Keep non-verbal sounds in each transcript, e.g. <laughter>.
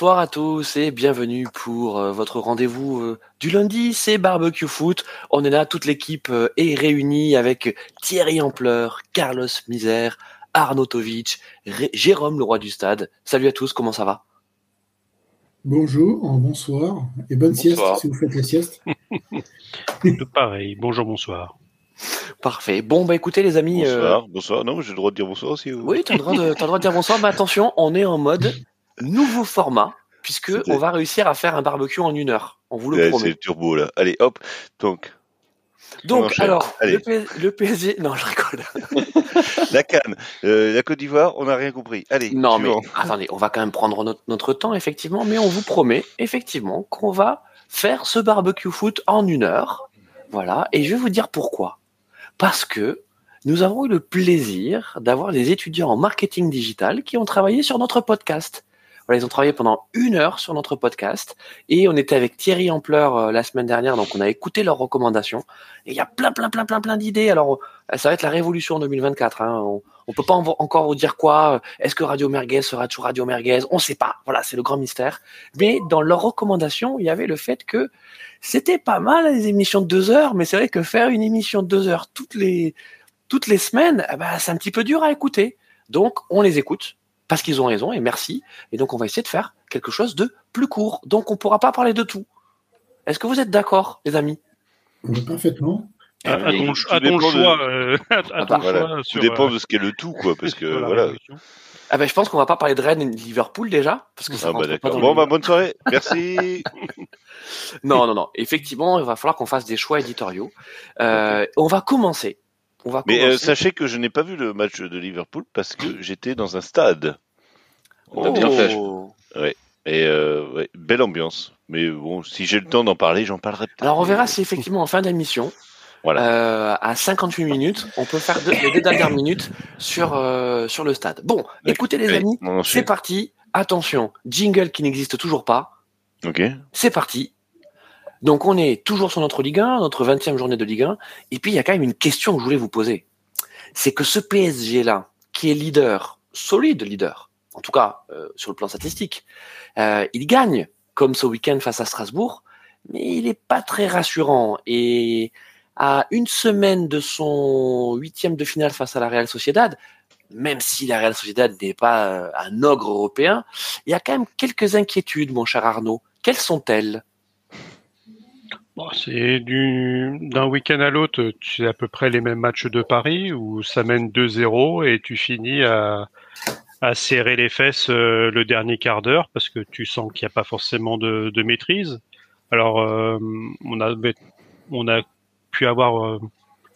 Bonsoir à tous et bienvenue pour euh, votre rendez-vous euh, du lundi, c'est Barbecue Foot. On est là, toute l'équipe euh, est réunie avec Thierry Ampleur, Carlos Misère, Arnaud Tovic, Ré- Jérôme le roi du stade. Salut à tous, comment ça va? Bonjour, bonsoir et bonne Bonsoir. sieste si vous faites la sieste. Tout pareil. Bonjour, bonsoir. Parfait. Bon bah écoutez les amis, euh, Bonsoir, bonsoir. Non, j'ai le droit de dire bonsoir aussi. ou- oui t'as le, droit de- t'as le droit de dire bonsoir, mais attention, on est en mode nouveau format, puisque on va réussir à faire un barbecue en une heure. On vous le Ouais, c'est promet. le turbo là. Allez, hop. Donc, Donc alors, le, PS le PSG... <laughs> Non, je rigole. <laughs> la Cannes, euh, la Côte d'Ivoire, on n'a rien compris. Allez, Non, mais attendez, on va quand même prendre notre, notre temps, effectivement, mais on vous promet, effectivement, qu'on va faire ce barbecue foot en une heure. Voilà, et je vais vous dire pourquoi. Parce que nous avons eu le plaisir d'avoir des étudiants en marketing digital qui ont travaillé sur notre podcast. Ils ont travaillé pendant une heure sur notre podcast et on était avec Thierry Ampleur euh, la semaine dernière, donc on a écouté leurs recommandations et il y a plein, plein, plein, plein, plein d'idées. Alors, euh, ça va être la révolution en 2024. Hein. On, on peut pas en- encore vous dire quoi. Est-ce que Radio Merguez sera toujours Radio Merguez? On sait pas. Voilà, c'est le grand mystère. Mais dans leurs recommandations, il y avait le fait que c'était pas mal les émissions de deux heures, mais c'est vrai que faire une émission de deux heures toutes les toutes les semaines, eh ben, c'est un petit peu dur à écouter. Donc, on les écoute parce qu'ils ont raison et merci. Et donc, on va essayer de faire quelque chose de plus court. Donc, on pourra pas parler de tout. Est-ce que vous êtes d'accord, les amis? Oui, Parfaitement. À, à ton, à ton dépend de- choix. euh, à, <laughs> à Ah ton bah, Voilà. choix Tout dépend euh, de ce qu'est le tout, quoi. Parce que <laughs> voilà. Ah ben, je pense qu'on va pas parler de Rennes et de Liverpool déjà, parce que ça Ah bah pas dans Bon, le- bah bonne soirée. <laughs> Merci. Non, non, non. Effectivement, il va falloir qu'on fasse des choix éditoriaux. Euh, On va commencer. On va mais euh, sachez que je n'ai pas vu le match de Liverpool parce que j'étais dans un stade. On a bien fait. Oh. Et euh, ouais, belle ambiance. Mais bon, si j'ai le temps d'en parler, j'en parlerai peut-être. Alors on verra si effectivement en fin d'émission, Voilà. euh, à 58 minutes, on peut faire deux- les deux dernières minutes sur euh, sur le stade. Bon, écoutez les amis, c'est parti. Attention, jingle qui n'existe toujours pas. Ok. C'est parti. Donc on est toujours sur notre Ligue 1, notre 20e journée de Ligue 1. Et puis il y a quand même une question que je voulais vous poser. C'est que ce PSG là, qui est leader, solide leader, en tout cas euh, sur le plan statistique, euh, il gagne comme ce week-end face à Strasbourg, mais il n'est pas très rassurant. Et à une semaine de son huitième de finale face à la Real Sociedad, même si la Real Sociedad n'est pas euh, un ogre européen, il y a quand même quelques inquiétudes, mon cher Arnaud. Quelles sont-elles? C'est du d'un week-end à l'autre, as à peu près les mêmes matchs de Paris où ça mène 2-0 et tu finis à, serrer les fesses euh, le dernier quart d'heure parce que tu sens qu'il n'y a pas forcément de, maîtrise. Alors euh, on a pu avoir euh,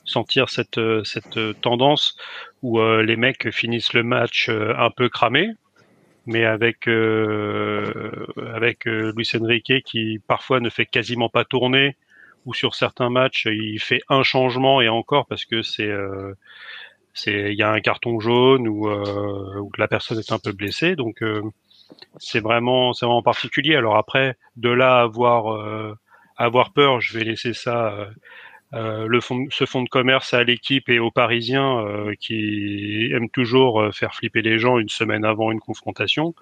sentir cette euh, cette tendance où les mecs finissent le match un peu cramés, mais avec euh, avec euh, Luis Enrique qui parfois ne fait quasiment pas tourner ou sur certains matchs il fait un changement et encore parce que c'est euh, c'est il y a un carton jaune ou ou que la personne est un peu blessée. Donc c'est vraiment c'est vraiment particulier. Alors après de là avoir avoir peur je vais laisser ça euh, le fond, ce fonds de commerce à l'équipe et aux Parisiens euh, qui aiment toujours euh, faire flipper les gens une semaine avant une confrontation.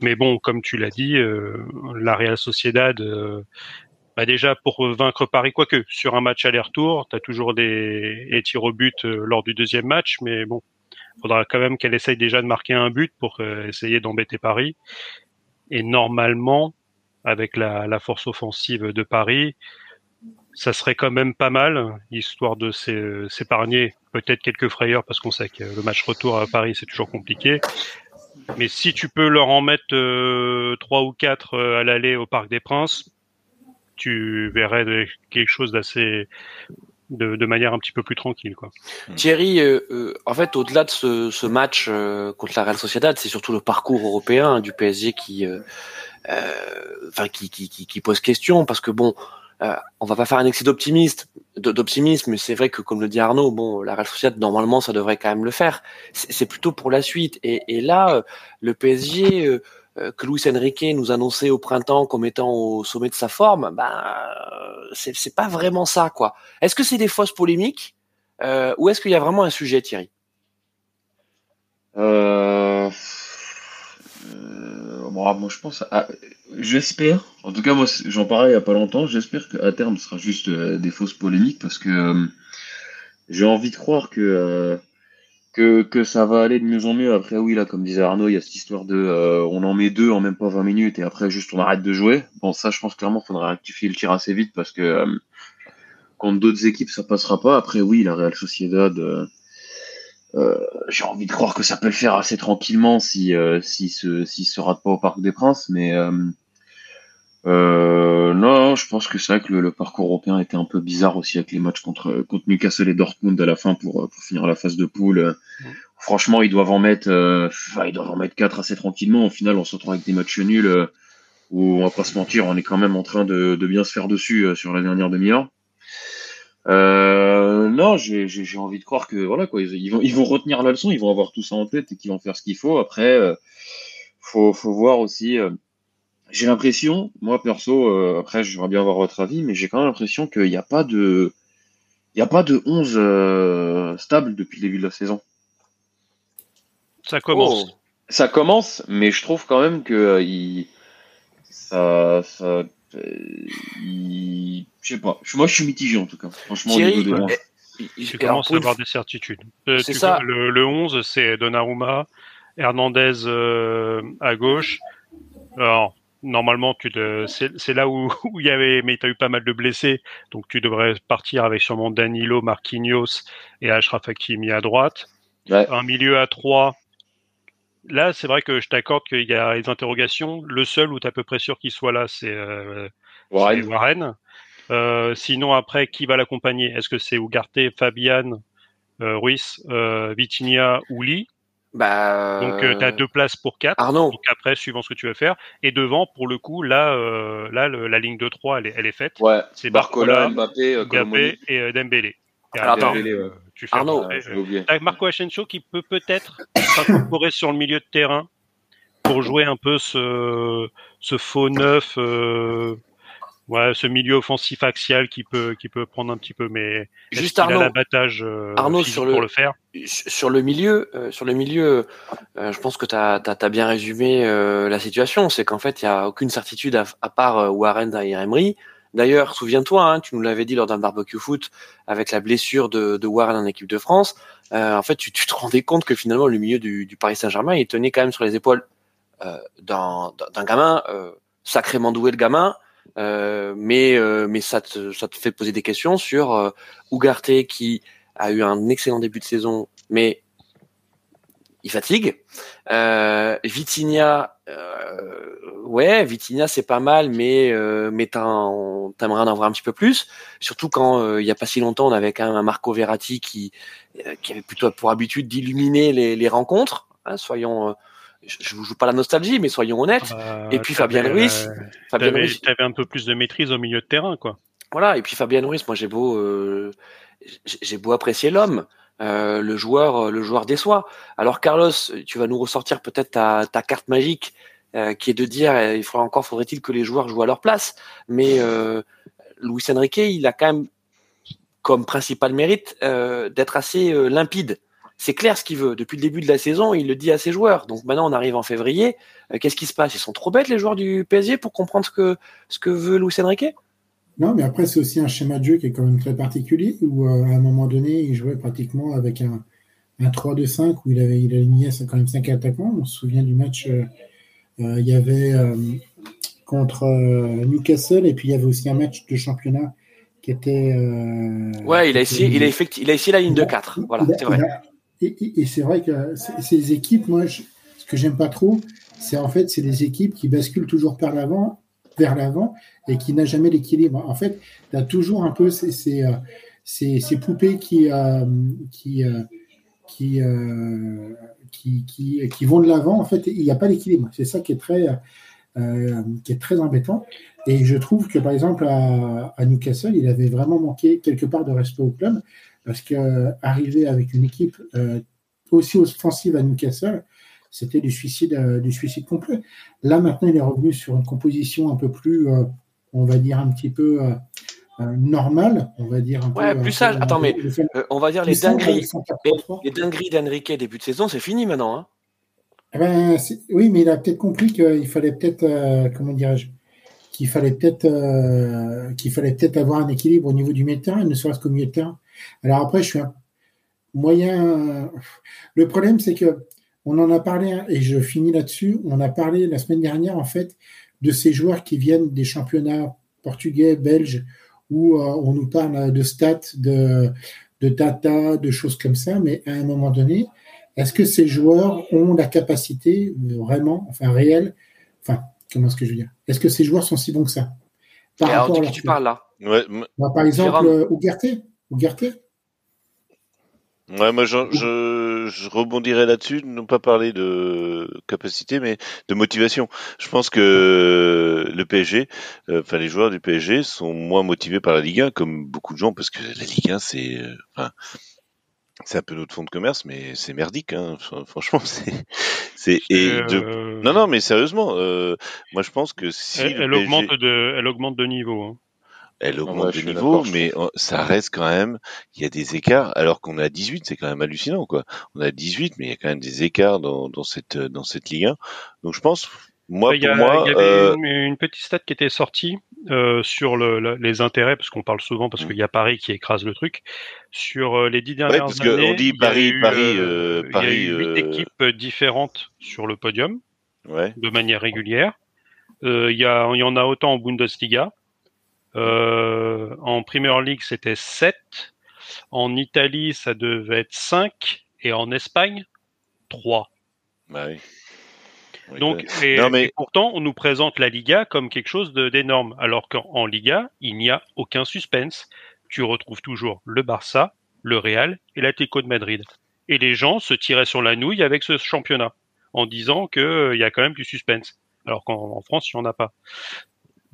Mais bon, comme tu l'as dit, euh, la Real Sociedad, bah déjà pour vaincre Paris, quoique sur un match aller-retour, tu as toujours des, des tirs au but lors du deuxième match, mais bon, faudra quand même qu'elle essaye déjà de marquer un but pour essayer d'embêter Paris. Et normalement, avec la, la force offensive de Paris, ça serait quand même pas mal, histoire de s'é- s'épargner peut-être quelques frayeurs, parce qu'on sait que le match retour à Paris, c'est toujours compliqué. Mais si tu peux leur en mettre euh, trois ou quatre euh, à l'aller au Parc des Princes, tu verrais quelque chose d'assez de, manière un petit peu plus tranquille, quoi. Thierry, euh, en fait, au-delà de ce, match contre la Real Sociedad, c'est surtout le parcours européen du PSG qui, enfin, qui pose question, parce que bon, euh, on va pas faire un excès d'optimiste, de- d'optimisme, mais c'est vrai que, comme le dit Arnaud, bon, la Real Sociedad, normalement, ça devrait quand même le faire. C'est plutôt pour la suite. Et, là, euh, le PSG, euh, euh, que Luis Enrique nous annonçait au printemps comme étant au sommet de sa forme, ben, c'est pas vraiment ça, quoi. Est-ce que c'est des fausses polémiques ou est-ce qu'il y a vraiment un sujet, Thierry? Euh... Alors, moi, je pense. J'espère. En tout cas, moi, j'en parlais il n'y a pas longtemps. J'espère qu'à terme, ce sera juste euh, des fausses polémiques parce que euh, j'ai envie de croire que, ça va aller de mieux en mieux. Après, oui, là, comme disait Arnaud, il y a cette histoire de on en met deux en même pas 20 minutes et après, juste on arrête de jouer. Bon, ça, je pense clairement qu'il faudra rectifier le tir assez vite parce que contre d'autres équipes, ça passera pas. Après, oui, la Real Sociedad. Euh, j'ai envie de croire que ça peut le faire assez tranquillement si euh, si se si se rate pas au Parc des Princes, mais euh, euh, non, je pense que c'est vrai que le, parcours européen était un peu bizarre aussi avec les matchs contre contre Newcastle et Dortmund à la fin pour pour finir la phase de poule. Franchement, ils doivent en mettre ils doivent en mettre quatre assez tranquillement. Au final, on se retrouve avec des matchs nuls où on va pas se mentir, on est quand même en train de, de bien se faire dessus sur la dernière demi-heure. Euh, non, j'ai envie de croire que voilà quoi, ils, vont ils vont retenir la leçon, ils vont avoir tout ça en tête et qu'ils vont faire ce qu'il faut. Après, euh, faut faut voir aussi. Euh, j'ai l'impression, moi perso, euh, après j'aimerais bien avoir votre avis, mais j'ai quand même l'impression qu'il n'y a pas de il y a pas de 11 euh, stable depuis le début de la saison. Ça commence. Oh. Ça commence, mais je trouve quand même que il, ça, ça euh, je sais pas. Moi, je suis mitigé en tout cas. Franchement, Thierry, au niveau tu commences à avoir des certitudes. Euh, c'est ça. le, le, 11, c'est Donnarumma, Hernandez euh, à gauche. Alors, normalement, tu c'est là où, <laughs> où il y avait, mais tu as eu pas mal de blessés, donc tu devrais partir avec sûrement Danilo, Marquinhos et Ashraf Hakimi à droite. Un milieu à 3, là, c'est vrai que je t'accorde qu'il y a des interrogations. Le seul où tu es à peu près sûr qu'il soit là, c'est euh, Warren. Euh, sinon, après, qui va l'accompagner? Est-ce que c'est Ugarte, Fabian, euh, Ruiz, euh, Vitinia ou Lee? Bah, Donc, tu as deux places pour quatre. Arnaud. Donc, après, suivant ce que tu veux faire. Et devant, pour le coup, là, là la ligne de 3, elle est, elle est faite. Ouais, c'est Barcola, Mbappé, Mbappé et Dembélé. attends, tu fais Arnaud, avec Marco Asensio qui peut peut-être s'incorporer sur le milieu de terrain pour jouer un peu ce, ce faux neuf, euh, ouais, ce milieu offensif axial qui peut, qui peut prendre un petit peu, mais juste Arnaud, l'abattage euh, Arnaud sur le, pour le faire. Sur le milieu, euh, sur le milieu, euh, je pense que tu as, as, bien résumé euh, la situation. C'est qu'en fait, il y a aucune certitude à, à part Warren et Emery. D'ailleurs, souviens-toi, hein, tu nous l'avais dit lors d'un barbecue foot avec la blessure de, de Warren en équipe de France. Euh, en fait, tu, tu, te rendais compte que finalement le milieu du, du Paris Saint-Germain, il tenait quand même sur les épaules euh, d'un gamin euh, sacrément doué, le gamin. Euh, mais euh, mais ça te, ça te fait poser des questions sur Ugarte qui a eu un excellent début de saison, mais il fatigue. Euh, Vitinha, euh, ouais, Vitinha c'est pas mal, mais euh, mais t'aimerais en avoir un petit peu plus. Surtout quand euh, il y a pas si longtemps on avait quand même un Marco Verratti qui euh, qui avait plutôt pour habitude d'illuminer les, les rencontres. Hein, soyons, euh, je, vous joue pas la nostalgie, mais soyons honnêtes. Et puis Fabien Ruiz, Fabien Ruiz, avais un peu plus de maîtrise au milieu de terrain, quoi. Voilà, et puis Fabien Ruiz, moi j'ai beau j'ai beau apprécier l'homme. Euh, le joueur, le joueur déçoit. Alors Carlos, tu vas nous ressortir peut-être ta, carte magique euh, qui est de dire euh, il faudra encore faudrait-il que les joueurs jouent à leur place. Mais euh, Luis Enrique, il a quand même comme principal mérite euh, d'être assez limpide. C'est clair ce qu'il veut. Depuis le début de la saison, il le dit à ses joueurs. Donc maintenant, on arrive en février. Qu'est-ce qui se passe? Ils sont trop bêtes les joueurs du PSG pour comprendre ce que ce que veut Luis Enrique? Non, mais après, c'est aussi un schéma de jeu qui est quand même très particulier, où euh, à un moment donné, il jouait pratiquement avec un, un 3-2-5, où il avait il alignait quand même 5 attaquants. On se souvient du match, euh, euh, il y avait contre Newcastle, et puis il y avait aussi un match de championnat qui était. ouais, il a, essayé, il, a effectu, il a essayé la ligne de 4. Voilà, c'est vrai. et, et c'est vrai que ces équipes, moi, je, ce que j'aime pas trop, c'est en fait, c'est des équipes qui basculent toujours par l'avant vers l'avant et qui n'a jamais l'équilibre. En fait, tu as toujours un peu ces, ces, euh, ces, ces poupées qui, euh, qui, euh, qui, qui, qui, vont de l'avant. En fait, il n'y a pas d'équilibre. C'est ça qui est très, qui est très embêtant. Et je trouve que, par exemple, à, à, Newcastle, il avait vraiment manqué quelque part de respect au club parce que arriver avec une équipe aussi offensive à Newcastle, c'était du suicide, euh, du suicide complet. Là, maintenant, il est revenu sur une composition un peu plus, euh, on va dire, un petit peu euh, normale, on va dire. Un ouais, peu, plus sage. Attends, mais on va dire les dingueries, les, dingueries d'Enrique début de saison, c'est fini maintenant. Hein Eh ben, oui, mais il a peut-être compris qu'il fallait peut-être, euh, comment dirais-je, qu'il fallait peut-être, euh, qu'il fallait peut-être avoir un équilibre au niveau du milieu de terrain, ne serait-ce qu'au milieu de terrain. Alors après, je suis un moyen. Le problème, c'est que on en a parlé hein, et je finis là-dessus. On a parlé la semaine dernière, en fait, de ces joueurs qui viennent des championnats portugais, belges, où euh, on nous parle de stats, de, de data, de choses comme ça, mais à un moment donné, est-ce que ces joueurs ont la capacité vraiment, enfin réelle, enfin, comment est-ce que je veux dire Est-ce que ces joueurs sont si bons que ça Et alors, de à qui tu parles là? Ouais, Bah, Par exemple, Jérôme. euh, Ugarte. Ouais, moi je, je, je rebondirai là-dessus, non pas parler de capacité, mais de motivation. Je pense que le PSG, euh, enfin les joueurs du PSG sont moins motivés par la Ligue 1, comme beaucoup de gens, parce que la Ligue 1 c'est, euh, enfin, c'est un peu notre fond de commerce, mais c'est merdique. Hein. Fr- Franchement, <laughs> c'est, c'est et Euh, de... non, non, mais sérieusement, moi je pense que si elle, le elle PSG augmente de, elle augmente de niveau. hein. Elle ouais, augmente je de niveau, mais ça reste quand même, il y a des écarts, alors qu'on a 18, c'est quand même hallucinant, quoi. On a 18, mais il y a quand même des écarts dans, dans cette, dans cette Ligue 1. Donc je pense, moi, Il y, a- pour moi, il y avait euh, une, une petite stat qui était sortie euh, sur le, le- les intérêts, parce qu'on parle souvent, parce Mm. qu'il y a Paris qui écrase le truc. Sur euh, les dix ouais, dernières parce que années, on dit il y a Paris, eu, Paris, il y a Paris, eu huit euh, équipes différentes sur le podium ouais, de manière régulière. Euh, il, y a, il y en a autant en Bundesliga. Euh, en Premier League, c'était 7. En Italie, ça devait être 5. Et en Espagne, 3. bah oui. Donc, et, Non, mais- et pourtant, on nous présente la Liga comme quelque chose d'énorme, alors qu'en en Liga, il n'y a aucun suspense. Tu retrouves toujours le Barça, le Real et l'Atlético de Madrid. Et les gens se tiraient sur la nouille avec ce championnat, en disant que euh, y a quand même du suspense, alors qu'en en France, il n'y en a pas.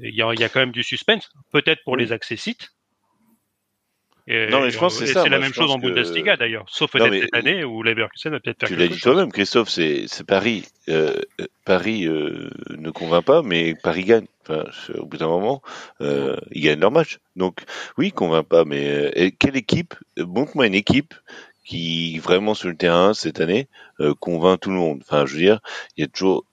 Il y, a, il y a quand même du suspense, peut-être pour Oui. les accessites. Et, Non, mais je pense c'est ça, la moi, même chose en que- Bundesliga d'ailleurs, sauf peut-être mais- cette année où Leverkusen va peut-être faire Tu l'as dit toi-même, Christophe, c'est c'est Paris. Euh, Paris euh, ne convainc pas, mais Paris gagne. Enfin, au bout d'un moment, euh, ils gagnent leur match. Donc, oui, ils convainc pas, mais quelle équipe Montre-moi une équipe qui vraiment sur le terrain cette année convainc tout le monde. Enfin, je veux dire, il y a toujours.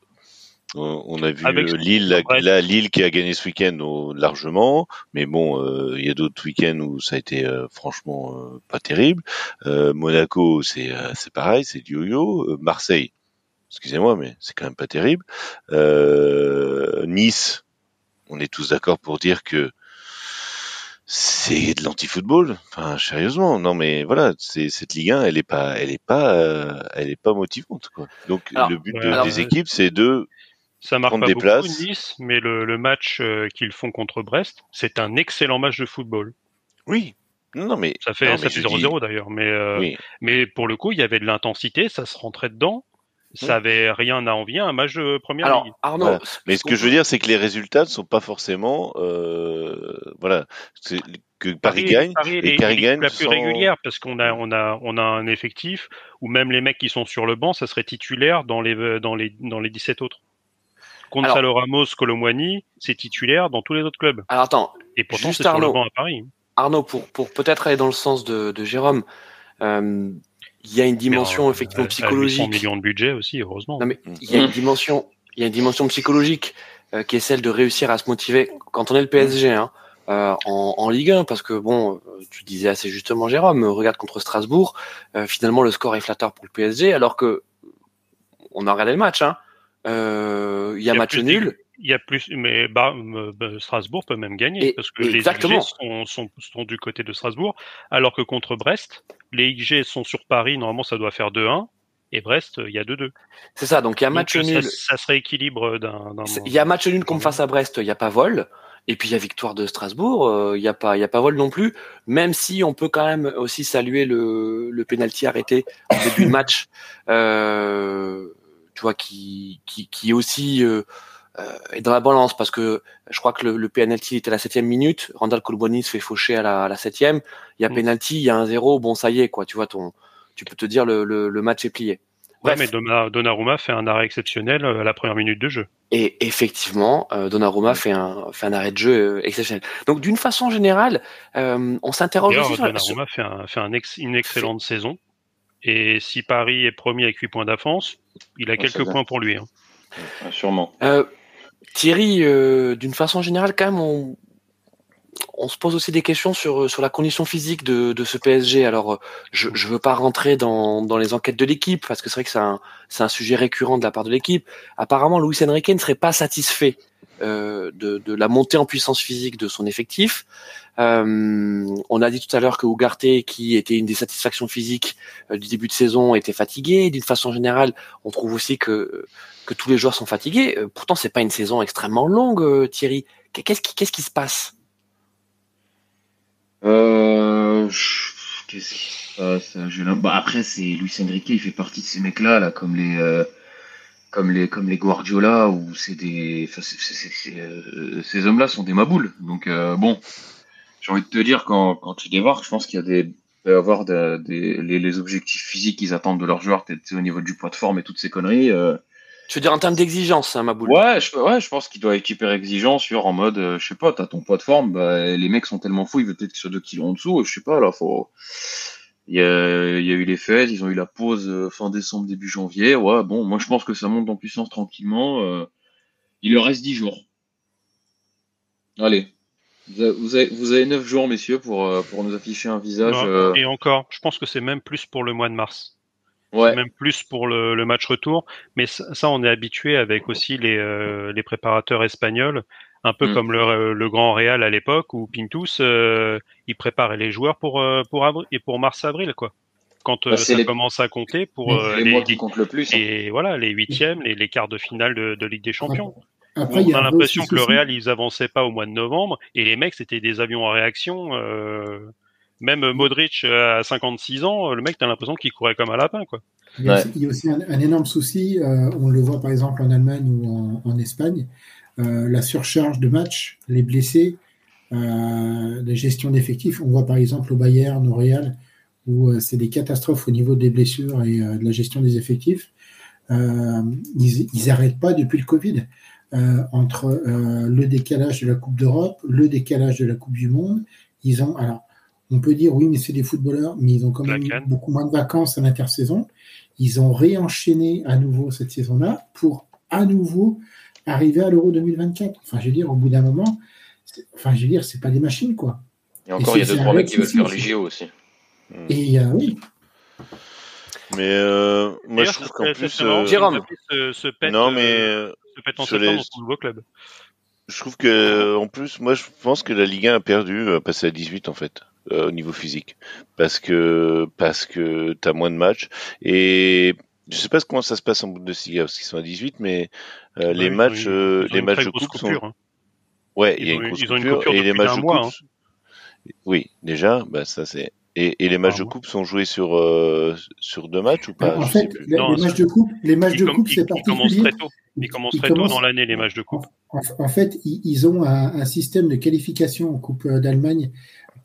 On a vu Avec- euh, Lille, la, Lille qui a gagné ce week-end oh, largement, mais bon, euh, il y a d'autres week-ends où ça a été euh, franchement euh, pas terrible. Euh, Monaco, c'est euh, c'est pareil, c'est du yo-yo. Euh, Marseille, excusez-moi, mais c'est quand même pas terrible. Euh, nice, on est tous d'accord pour dire que c'est de l'anti-football. Enfin, sérieusement, non mais voilà, c'est cette Ligue 1, elle est pas, elle est pas, euh, elle est pas motivante quoi. Donc Alors, le but de- alors, des équipes, c'est de Ça marque pas beaucoup places. Nice, mais le, le match euh, qu'ils font contre Brest, c'est un excellent match de football. oui. Non, mais Ça fait, non, ça mais fait je dis- 0-0 d'ailleurs, mais, euh, oui. mais pour le coup, il y avait de l'intensité, ça se rentrait dedans. Ça Oui. avait rien à envier à un match de première Alors, ligue. Arnaud, Voilà. Mais ce que je veux dire, c'est que les résultats ne sont pas forcément, euh, voilà, que Paris, gagne. Paris et Paris gagne la plus sans- régulière parce qu'on a, on a, on a un effectif où même les mecs qui sont sur le banc, ça serait titulaire dans les, dans les, dans les 17 autres. Gonzalo Ramos, Colomwani, c'est titulaire dans tous les autres clubs. Alors attends, Et pourtant, c'est sur le Arnaud. banc à Paris. Arnaud, pour, pour peut-être aller dans le sens de, de Jérôme, euh, il y a une dimension euh, effectivement à 800 psychologique. millions de budget aussi, heureusement. Non, mais il y a une dimension, il y a une dimension psychologique euh, qui est celle de réussir à se motiver quand on est le PSG hein, euh, en, en Ligue 1, parce que bon, tu disais assez justement, Jérôme, regarde contre Strasbourg, finalement le score est flatteur pour le PSG, alors que on a regardé le match, hein. Euh, il y a match plus nul. Il y a plus, mais bah, euh, bah, Strasbourg peut même gagner Et- parce que exactement. les XG sont, sont, sont du côté de Strasbourg, alors que contre Brest, les XG sont sur Paris. Normalement, ça doit faire 2-1 et Brest, euh, il y a 2-2. C'est ça, donc il y a match euh, nul. Ça, ça se rééquilibre d'un. Il y a match nul comme face à Brest, il n'y a pas vol. Et puis il y a victoire de Strasbourg, euh, il n'y a pas, il a pas vol non plus. Même si on peut quand même aussi saluer le, le penalty arrêté au début de match, euh, tu vois, qui, qui, qui aussi euh, euh, est dans la balance parce que je crois que le, le penalty était à la septième minute. Randall Colboni se fait faucher à la, à la septième. Il y a Mm. penalty, il y a un zéro. Bon, ça y est, quoi. Tu vois, ton, tu peux te dire le, le, le match est plié. Ouais, Bref. mais Donna- Donnarumma fait un arrêt exceptionnel euh, à la première minute de jeu. Et effectivement, euh, Donnarumma fait un, fait un arrêt de jeu exceptionnel. Donc d'une façon générale, euh, on s'interroge aussi sur, la- Donnarumma fait, un, fait un ex- une excellente saison. Et si Paris est premier avec 8 points d'avance, il a Ouais, quelques points pour lui. hein. Ah, sûrement. Euh, Thierry, euh, d'une façon générale, quand même, on, on se pose aussi des questions sur, sur la condition physique de, de ce PSG. Alors, euh, je ne veux pas rentrer dans, dans les enquêtes de l'équipe, parce que c'est vrai que c'est un, c'est un sujet récurrent de la part de l'équipe. Apparemment, Luis Enrique ne serait pas satisfait euh, de, de la montée en puissance physique de son effectif. Euh, on a dit tout à l'heure que Ugarte, qui était une des satisfactions physiques euh, du début de saison, était fatigué. D'une façon générale, on trouve aussi que tous les joueurs sont fatigués. Euh, pourtant, c'est pas une saison extrêmement longue, euh, Thierry. Qu'est-ce qui, se passe? Euh, qu'est-ce qui se passe? Bah, après, c'est Luis Enrique, il fait partie de ces mecs-là, là, comme les, euh, comme les, comme les Guardiola, où c'est des, enfin, euh, ces hommes-là sont des maboules. Donc euh, bon, j'ai envie de te dire quand, quand tu débarques, je pense qu'il y a des, il peut y avoir de- des, les, les objectifs physiques qu'ils attendent de leurs joueurs, au niveau du poids de forme et toutes ces conneries. euh, Tu veux dire en termes d'exigence, hein, ma boule Ouais, je, ouais, je pense qu'il doit être hyper exigeant sur en mode, je sais pas, t'as ton poids de forme, bah, les mecs sont tellement fous, ils veulent peut-être qu'ils soient 2 kilos en dessous, je sais pas, là, faut. Il y a, il y a eu les fêtes, ils ont eu la pause euh, fin décembre, début janvier, ouais, bon, moi je pense que ça monte en puissance tranquillement, euh, il leur reste 10 jours. Allez. Vous avez, vous avez, vous avez 9 jours, messieurs, pour, euh, pour nous afficher un visage. Non, euh, Et encore, je pense que c'est même plus pour le mois de mars. ouais. Même plus pour le, le match retour. Mais ça, ça, on est habitué avec aussi les, euh, les préparateurs espagnols, un peu Mm. comme le, le Grand Real à l'époque où Pintus, euh, il préparait les joueurs pour, euh, pour, avril, et pour mars-avril, quoi. Quand euh, Bah, ça les- commence à compter pour euh, les, les, mois qui les- comptent le plus. hein. et voilà, les huitièmes, les, les quarts de finale de, de Ligue des Champions. Après, on a l'impression que le. Real, ils avançaient pas au mois de novembre, et les mecs, c'était des avions en réaction. euh, même Modric euh, à 56 ans, le mec, t'as l'impression qu'il courait comme un lapin, quoi. Il y a, Ouais. il y a aussi un, un énorme souci, euh, on le voit par exemple en Allemagne ou en, en Espagne, euh, la surcharge de matchs, les blessés, euh, la gestion d'effectifs. On voit par exemple au Bayern, au Real, où euh, c'est des catastrophes au niveau des blessures et euh, de la gestion des effectifs. Euh, ils, ils arrêtent pas depuis le Covid. Euh, entre euh, le décalage de la Coupe d'Europe, le décalage de la Coupe du Monde, ils ont alors on peut dire oui mais c'est des footballeurs, mais ils ont quand même beaucoup moins de vacances à l'intersaison. Ils ont réenchaîné à nouveau cette saison-là pour à nouveau arriver à l'Euro 2024. Enfin, je veux dire, au bout d'un moment, c'est- enfin, je veux dire, c'est pas des machines, quoi. Et encore, il y a deux, trois mecs qui veulent faire les JO aussi. Et euh, oui, Mais euh, moi, je trouve qu'en serait- plus, euh, Jérôme. Se, se pète, non, euh, mais euh, se pète en septembre dans son nouveau club. je trouve que en plus, moi, je pense que la Ligue 1 a perdu à passer à 18 en fait, euh, au niveau physique, parce que parce que t'as moins de matchs et je sais pas comment ça se passe en Bundesliga parce qu'ils sont à 18, mais euh, Ouais, les matchs, euh, les matchs de coupe sont hein. Ouais, Ils il y a ont une grosse coupure, coupure et les matchs un de mois, coupe. hein. Oui, déjà, bah ça c'est. Et, et les matchs Un de coupe sont joués sur euh, sur deux matchs ou pas? En fait, les, Non, les matchs de coupe, les matchs Ils, de coupe, c'est ils commencent particulier. très tôt. Ils commencent Ils très tôt dans l'année, les matchs de coupe. En, en fait, ils, ils ont un, un système de qualification en Coupe euh, d'Allemagne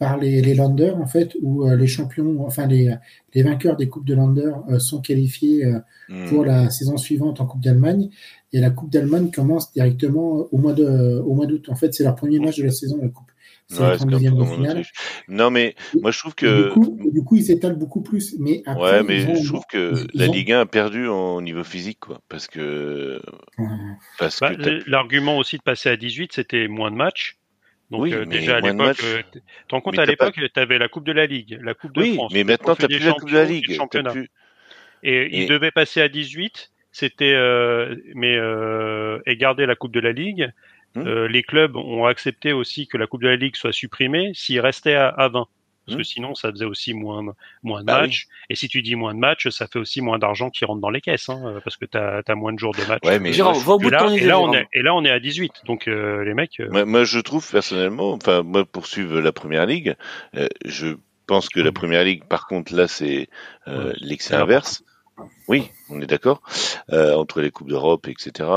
par les, les Länder, en fait, où euh, les champions, enfin les, les vainqueurs des Coupes de Länder euh, sont qualifiés euh, Hmm. pour la saison suivante en Coupe d'Allemagne. Et la Coupe d'Allemagne commence directement au mois de, au mois d'août. En fait, c'est leur premier match de la saison, la Coupe. C'est Ouais, comme 32e de comme en finale. Autriche. Non, mais moi je trouve du, que coup, du coup, ils s'étalent beaucoup plus. Mais après, ouais, mais ont- je trouve que ils- ils la ont- Ligue 1 a perdu en niveau physique, quoi, parce que parce Bah, que L'argument aussi de passer à 18, c'était moins de matchs. Donc Oui, euh, déjà à l'époque, matchs. euh, tu te rends compte à pas- l'époque, tu avais la Coupe de la Ligue, la Coupe de oui, France, mais maintenant t'as des plus la Coupe de la Ligue, plus. Et, Et- il devait passer à 18, c'était euh, mais euh, et garder la Coupe de la Ligue. Hmm. Euh, les clubs ont accepté aussi que la Coupe de la Ligue soit supprimée s'il restait à, à 20. Parce Hmm. que sinon, ça faisait aussi moins, moins de Bah matchs. Et si tu dis moins de matchs, ça fait aussi moins d'argent qui rentre dans les caisses, hein, euh, parce que tu as, moins de jours de match. Ouais, mais va au Et de là, et, on est, et là, on est à 18. Donc, euh, les mecs, euh, Moi, moi, je trouve personnellement, enfin, moi, pour suivre la première ligue, euh, je pense que la Mhm. première ligue, par contre, là, c'est euh, Ouais. l'excès inverse. Oui, on est d'accord. Euh, entre les coupes d'Europe, etc.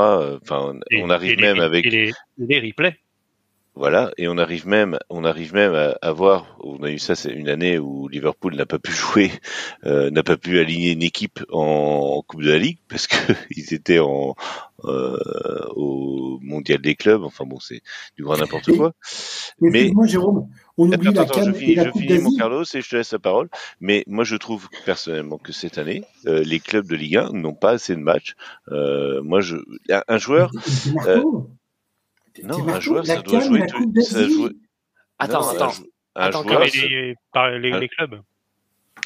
Enfin, on, et- on arrive et les- même avec et les, les replays. Voilà, et on arrive même, on arrive même à, à voir. On a eu ça, c'est une année où Liverpool n'a pas pu jouer, euh, n'a pas pu aligner une équipe en, en Coupe de la Ligue parce que <laughs> ils étaient en euh, au Mondial des clubs. Enfin bon, c'est du grand n'importe quoi. <laughs> Mais Mais excuse-moi, Jérôme, On oublie Attends, la attends, je et finis, la je Coupe finis mon. Carlos et je te laisse la parole. Mais moi, je trouve personnellement que cette année, euh, les clubs de Ligue 1 n'ont pas assez de matchs. Euh, moi, je, un, un joueur, non, un joueur, ça doit jouer Attends, non, attends. Un, jou- un Attends, joueur, Mais Carlos. ça- les, par les, les clubs.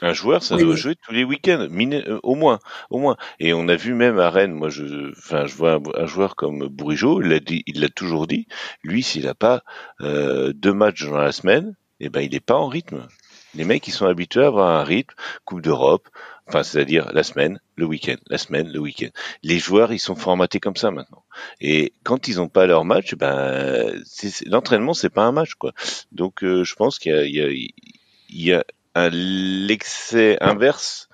Un joueur, ça Oui, doit jouer tous les week-ends, euh, au moins, au moins. Et on a vu même à Rennes, moi, je, enfin, je vois un, un joueur comme Bourigeau, il l'a dit, il l'a toujours dit. Lui, s'il a pas euh, deux matchs dans la semaine, eh ben, il est pas en rythme. Les mecs, ils sont habitués à avoir un rythme, Coupe d'Europe, enfin, c'est-à-dire la semaine, le week-end, la semaine, le week-end. Les joueurs, ils sont formatés comme ça maintenant. Et quand ils ont pas leur match, ben, l'entraînement, c'est pas un match, quoi. Donc, euh, je pense qu'il y a, il y a, il y a un l'excès inverse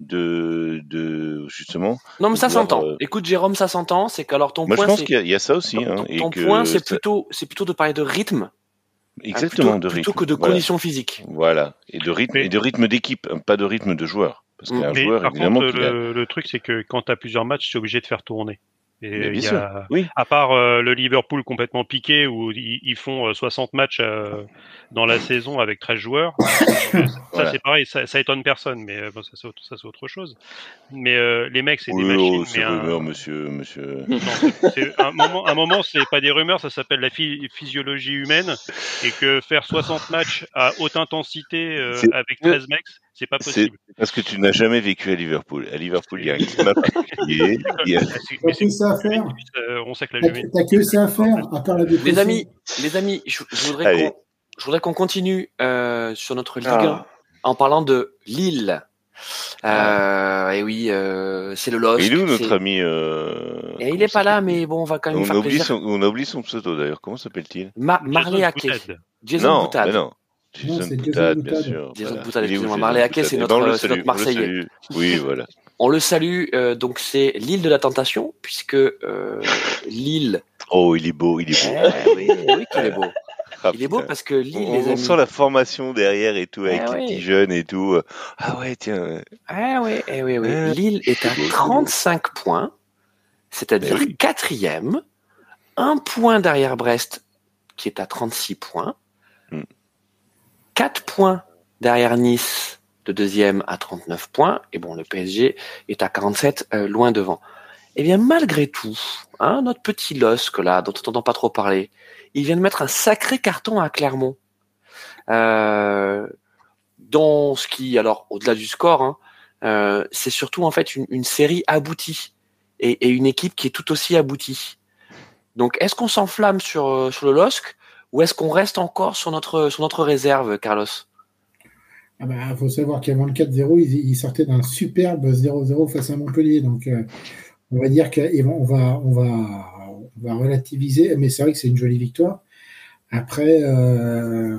de, de justement. Non, mais ça s'entend. euh, Écoute, Jérôme, ça s'entend. C'est qu'alors ton Moi, je point, pense c'est qu'il y, a- il y a ça aussi. ton, Hein, ton- et ton que point, c'est ça- plutôt, c'est plutôt de parler de rythme, euh, exactement plutôt, de rythme. plutôt que de voilà. conditions physiques. Voilà, et de rythme et de rythme d'équipe, hein, pas de rythme de joueur. Parce qu'un Mais joueur, par évidemment, contre, a- le, le truc, c'est que quand tu as plusieurs matchs, tu es obligé de faire tourner. Et il y a, oui. à part euh, le Liverpool complètement piqué où ils, ils font euh, 60 matchs euh, dans la saison avec 13 joueurs, <coughs> ça Voilà. c'est pareil, ça, ça étonne personne, mais euh, bon, ça c'est autre, ça, c'est autre chose. Mais euh, les mecs, c'est Oui, des machines. oh, c'est mais un- rumeur, monsieur, monsieur. non, c'est- c'est un moment, un moment, c'est pas des rumeurs, ça s'appelle la phy- physiologie humaine, et que faire 60 matchs à haute intensité euh, avec 13 mecs, c'est pas C'est possible. parce que tu n'as jamais vécu à Liverpool. À Liverpool, il y a un climat particulier. <laughs> il y a- Ah, T'as que c'est ça à faire. euh, on sait que la T'as que ça à faire, à part la dépression. Les amis, les amis, je, je voudrais Allez. qu'on, je voudrais qu'on continue euh, sur notre Ligue 1 Ah. en parlant de Lille. Euh, et oui, euh, c'est le LOSC. Il est où notre ami euh, Et il est pas là, mais bon, on va quand même on faire plaisir. son, on a oublié son pseudo d'ailleurs. Comment s'appelle-t-il? Ma- Marley. Boutade. Jason Non, Boutade. mais non. Non, Jason Boutade, bien Boutade. sûr. Jason voilà. Boutade, Il excusez-moi. Marley Ake, Boutade c'est Eh ben, notre- salue, notre Marseillais. on le salue. Oui, <laughs> voilà. On le salue, euh, donc c'est l'île de la tentation, puisque euh, l'île. Oh, il est beau, il est Eh beau. oui, oui qu'il est beau. Ah, Il est beau putain. parce que l'île, On, les on amis. sent la formation derrière et tout, avec Eh les oui. petits jeunes et tout. Ah ouais, tiens. Ah oui, eh oui, oui. Euh, Lille est à c'est beau, c'est beau. 35 points, c'est-à-dire oui. quatrième, un point derrière Brest qui est à 36 points, Hmm. 4 points derrière Nice de deuxième à 39 points, et bon, le PSG est à 47, euh, loin devant. Eh bien, malgré tout, hein, notre petit LOSC là, dont on n'entend pas trop parler, il vient de mettre un sacré carton à Clermont. Euh, dans ce qui, alors au-delà du score, hein, euh, c'est surtout en fait une, série aboutie et, une équipe qui est tout aussi aboutie. Donc, est-ce qu'on s'enflamme sur euh, sur le LOSC ou est-ce qu'on reste encore sur notre sur notre réserve, Carlos? Il bah, faut savoir qu'avant le 4-0, ils, ils sortaient d'un superbe 0-0 face à Montpellier. Donc, euh, on va dire qu'on va, on va, on va relativiser, mais c'est vrai que c'est une jolie victoire. Après, euh,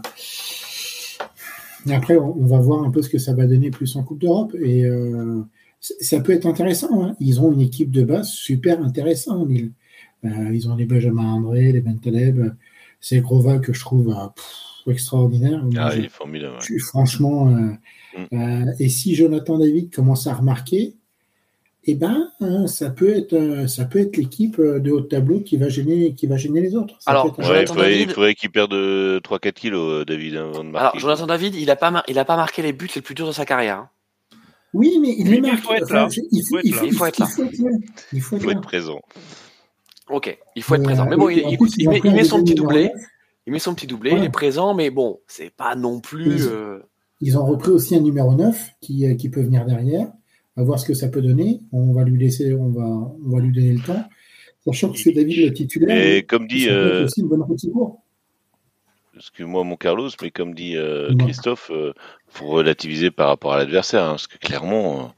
après, on va voir un peu ce que ça va donner plus en Coupe d'Europe. Et euh, ça peut être intéressant. hein. Ils ont une équipe de base super intéressante. Ils, euh, ils ont les Benjamin André, les Bentaleb. C'est Grova que je trouve euh, pff, extraordinaire. Ah, je- il est formidable. ouais. je suis franchement. euh, et si Jonathan David commence à remarquer, eh ben, euh, ça peut être, euh, ça peut être l'équipe euh, de haut de tableau qui va gêner, qui va gêner les autres. Ça Alors, peut Ouais, il faudrait, David- il faudrait qu'il perde euh, 3-4 kilos, euh, David, hein, avant de marquer. Alors, Jonathan David, il a pas mar- il a pas marqué les buts les plus durs de sa carrière. hein. Oui, mais il les il marque. faut être Enfin, là. je- il faut, il faut, Il faut être là. Il faut être là. Il faut être présent. Ok, il faut être présent. Mais bon, il, met, il son petit doublé. Il met son petit doublé, Ouais. il est présent, mais bon, c'est pas non plus. Ils- euh, Ils ont repris aussi un numéro 9 qui, qui peut venir derrière. À voir ce que ça peut donner. On va lui laisser, on va, on va lui donner le temps. Sachant que c'est David le titulaire. Et comme dit, euh, aussi une bonne excuse-moi mon Carlos, mais comme dit euh. Christophe, euh, faut relativiser par rapport à l'adversaire, hein, parce que clairement,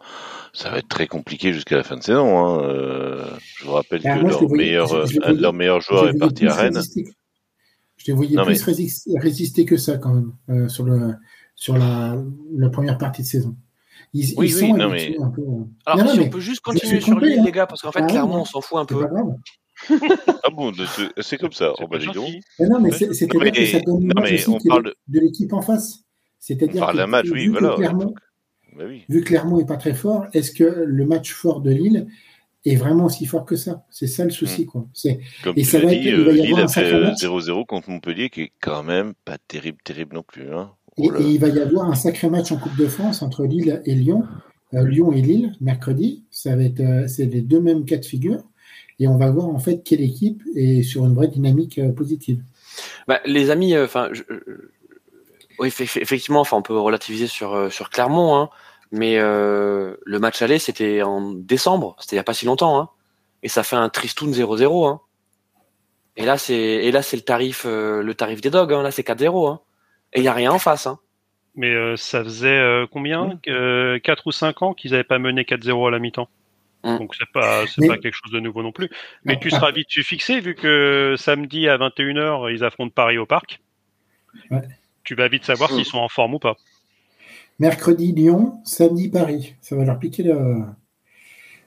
ça va être très compliqué jusqu'à la fin de saison. Hein. Je vous rappelle Ah, que moi, leur voyais- meilleur, un de leurs meilleurs joueurs est parti à Rennes. Je les voyais Non, plus résister, résister que ça quand même sur, le, sur la, la première partie de saison. Ils, Oui, ils oui, sont non, mais- un peu. Alors, Non, non, si mais on peut juste continuer sur l'île, hein. les gars, parce qu'en fait, Ah, clairement, on s'en fout un peu. pas grave. <laughs> Ah bon, c'est comme ça. Oh, bah, pas dis donc. gentil. Mais non, mais c'est- c'est-à-dire Mais- que ça donne on parle de, l'équipe en face. On C'est-à-dire parle que d'un match, vu oui, que voilà. Clermont, Bah oui. vu que Clermont est pas très fort, est-ce que le match fort de Lille est vraiment aussi fort que ça? C'est ça le souci, quoi. C'est Comme Et tu ça l'as va dit, être- il va y euh, avoir Lille a fait sacré euh, match. 0-0 contre Montpellier, qui est quand même pas terrible, terrible non plus. Hein. Et, il va y avoir un sacré match en Coupe de France entre Lille et Lyon, Euh, Lyon et Lille, mercredi. Ça va être, euh, c'est les deux mêmes cas de figure. Et on va voir en fait quelle équipe est sur une vraie dynamique euh, positive. Bah, les amis, enfin, je- oui, eff- eff- effectivement, enfin, on peut relativiser sur sur Clermont, hein, mais euh, le match aller, c'était en décembre, c'était il y a pas si longtemps, hein, et ça fait un tristoun 0-0, hein. Et là, c'est et là, c'est le tarif le tarif des dogs, hein, là, c'est 4-0, hein. Et il y a rien en face, hein. Mais euh, ça faisait euh, combien euh, 4 ou 5 ans qu'ils n'avaient pas mené 4-0 à la mi-temps. Mm. Donc c'est pas c'est Mais- pas quelque chose de nouveau non plus. Mais tu seras vite fixé vu que samedi à 21h ils affrontent Paris au parc. Ouais. Tu vas vite savoir Mm. s'ils sont en forme ou pas. Mercredi Lyon, samedi Paris. Ça va leur piquer le.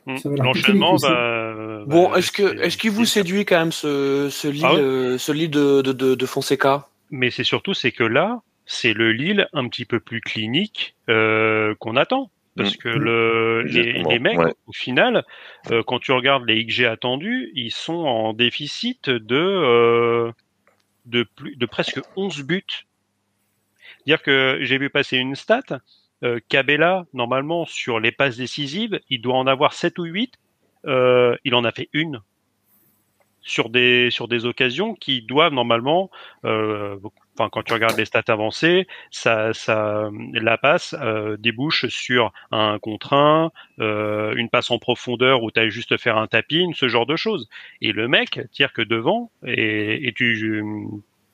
Mm. Ça va leur piquer L'enchaînement va. Bon, va- est-ce que est-ce qu'il vous séduit quand même ce ce lit Ah euh, ce lit de de de, de Fonseca? Mais c'est surtout c'est que là c'est le Lille un petit peu plus clinique euh, qu'on attend. Parce Mm. que le, les, mecs, ouais. au final, euh, quand tu regardes les XG attendus, ils sont en déficit de, euh, de, plus, de presque 11 buts. Dire que j'ai vu passer une stat, Cabella, normalement, sur les passes décisives, il doit en avoir 7 ou 8, euh, il en a fait une sur des, sur des occasions qui doivent normalement, euh, enfin, quand tu regardes les stats avancées, ça, ça, la passe euh, débouche sur un contre euh, une passe en profondeur où tu as juste faire un tapin, ce genre de choses. Et le mec tire que devant, et, et tu,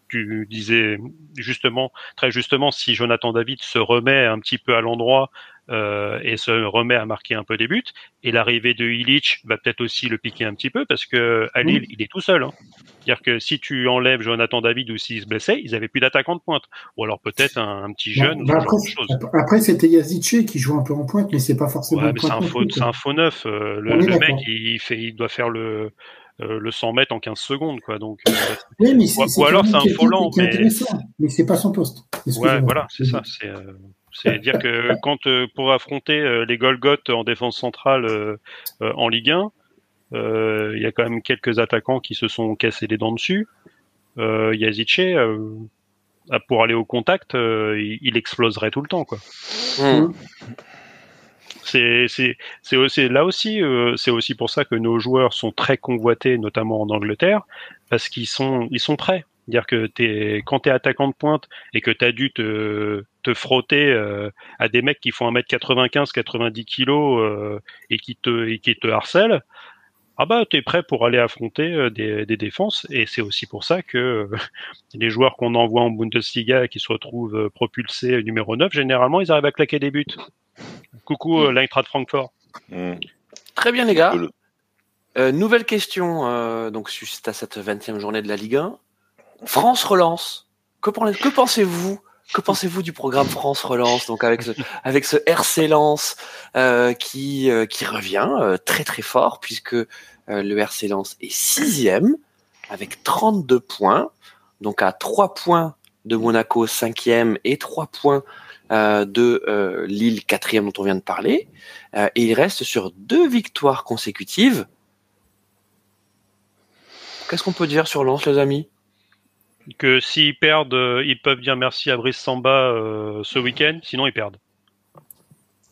tu disais justement, très justement, si Jonathan David se remet un petit peu à l'endroit euh, et se remet à marquer un peu des buts, et l'arrivée de Illich va peut-être aussi le piquer un petit peu parce que à Lille, il est tout seul. Hein. C'est-à-dire que si tu enlèves Jonathan David ou s'il se blessait, ils avaient plus d'attaquant de pointe. Ou alors peut-être un, un petit jeune ou Bah, ce après, genre de choses. ap- après, c'était Yazice qui joue un peu en pointe, mais c'est pas forcément Ouais, c'est un faux, un neuf. euh, le mec, il fait, il doit faire le euh, le 100 mètres en 15 secondes, quoi. Donc, euh, Oui, mais c'est- Ou- ou alors c'est un faux lent, mais- mais c'est pas son poste. ouais, voilà, c'est ça. C'est euh, c'est dire que quand euh, pour affronter euh, les Golgoth en défense centrale euh, en Ligue 1, euh, il y a quand même quelques attaquants qui se sont cassés les dents dessus. Euh, Yazice, pour aller au contact, il, exploserait tout le temps, quoi. Hmm. C'est c'est c'est aussi là aussi euh, c'est aussi pour ça que nos joueurs sont très convoités notamment en Angleterre parce qu'ils sont ils sont prêts. Dire que t'es quand t'es attaquant de pointe et que t'as dû te te frotter euh, à des mecs qui font 1m95 90 kilos euh, et qui te et qui te harcèlent ah bah t'es prêt pour aller affronter euh, des, des défenses et c'est aussi pour ça que euh, les joueurs qu'on envoie en Bundesliga et qui se retrouvent propulsés numéro 9 généralement ils arrivent à claquer des buts coucou euh, l'Eintracht Francfort Mm. Très bien, les gars. Cool. Euh, nouvelle question, euh, donc suite à cette 20e journée de la Ligue 1. France relance. Que, pen- que pensez-vous Que pensez-vous du programme France relance Donc avec ce, avec ce RC Lens euh, qui euh, qui revient euh, très très fort puisque le RC Lens est sixième avec 32 points, donc à 3 points de Monaco cinquième et 3 points de Lille quatrième dont on vient de parler. Et il reste sur deux victoires consécutives. Qu'est-ce qu'on peut dire sur Lens, les amis? Que s'ils perdent euh, ils peuvent dire merci à Brice Samba euh, ce week-end sinon ils perdent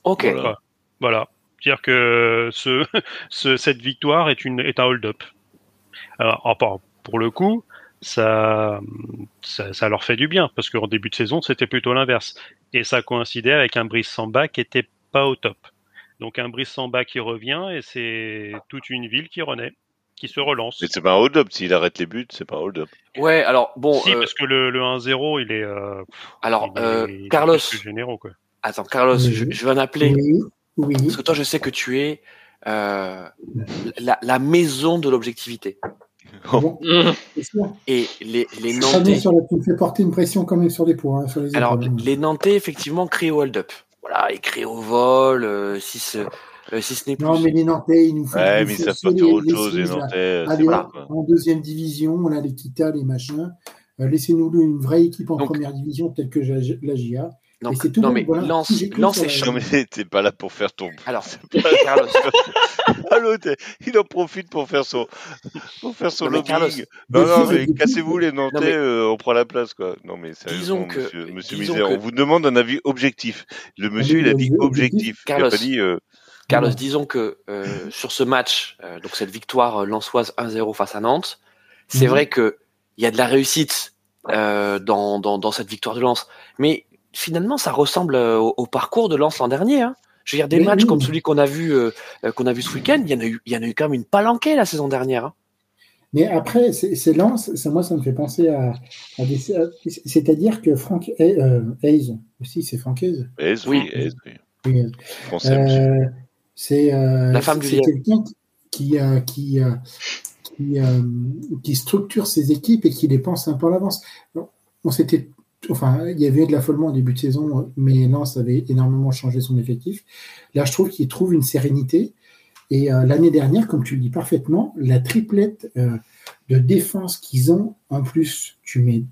Ok. Voilà. Voilà. C'est-à-dire que ce, <laughs> ce, cette victoire est, une, est un hold-up. Alors, par- pour le coup, ça, ça, ça leur fait du bien, parce qu'en début de saison, c'était plutôt l'inverse. Et ça coïncidait avec un Brice Samba qui était pas au top. Donc un Brice Samba qui revient, et c'est toute une ville qui renaît, qui se relance. Mais c'est pas un hold-up. S'il arrête les buts, c'est pas un hold-up. Ouais, alors bon, si, euh, parce que le, le 1-0, il est... euh, alors il est- euh, il est Carlos, généraux, quoi. attends, Carlos, Oui. je, je vais en appeler Oui, oui. parce que toi, je sais que tu es euh, la, la maison de l'objectivité Bon, Mmh. c'est sûr. et les, les Nantais. sur la- tu me fais porter une pression quand même sur les points, hein, sur les Alors, les Nantais, effectivement, créent au hold-up. Voilà, ils créent au vol, euh, si ce, euh, si ce n'est plus. Non, mais les Nantais, ils nous font. Ouais, mais ils savent pas faire autre chose, les. Nantais. c'est Allez, en deuxième division, on a les Kita, les machins. Euh, Laissez-nous une vraie équipe en Donc- première division telle que la la GIA. C'est tout non, mais voilà. Lens sur est chaud. Non mais t'es pas là pour faire ton. Alors, <laughs> C'est pas- Carlos, Ah, l'autre, <laughs> il en profite pour faire son, pour faire son Non, mais lobbying. Carlos, non, non, mais cassez-vous les Nantais, Non, mais- euh, on prend la place, quoi. Non, mais sérieusement, Disons que- monsieur, monsieur disons Misère, que- on vous demande un avis objectif. Le monsieur, oui, il a dit objectif. objectif. Il a Carlos. pas dit, euh, Carlos, disons que euh, <laughs> sur ce match, euh, donc cette victoire euh, lensoise 1-0 face à Nantes, c'est Mhm. vrai que il y a de la réussite euh, dans, dans, dans cette victoire de Lens, mais finalement ça ressemble euh, au, au parcours de Lens l'an dernier. Hein. Je veux dire des Oui, matchs oui. comme celui qu'on a vu qu'on a vu ce week-end, il y en a eu il y en a eu quand même une palanquée la saison dernière. hein. Mais après, c'est Lens, ça, moi, ça me fait penser à, à des. à- C'est-à-dire que euh, Hayes, aussi, c'est Frank Hayes. Aise, Oui. oui, Aise, oui. Oui. Euh, c'est euh, La femme du c'est lien. quelqu'un qui euh, qui euh, qui, qui structure ses équipes et qui les pense un peu à l'avance. On s'était enfin il y avait eu de l'affolement au début de saison mais Lens avait énormément changé son effectif. Là je trouve qu'il trouve une sérénité et l'année dernière comme tu le dis parfaitement la triplette de défense qu'ils ont en plus tu mets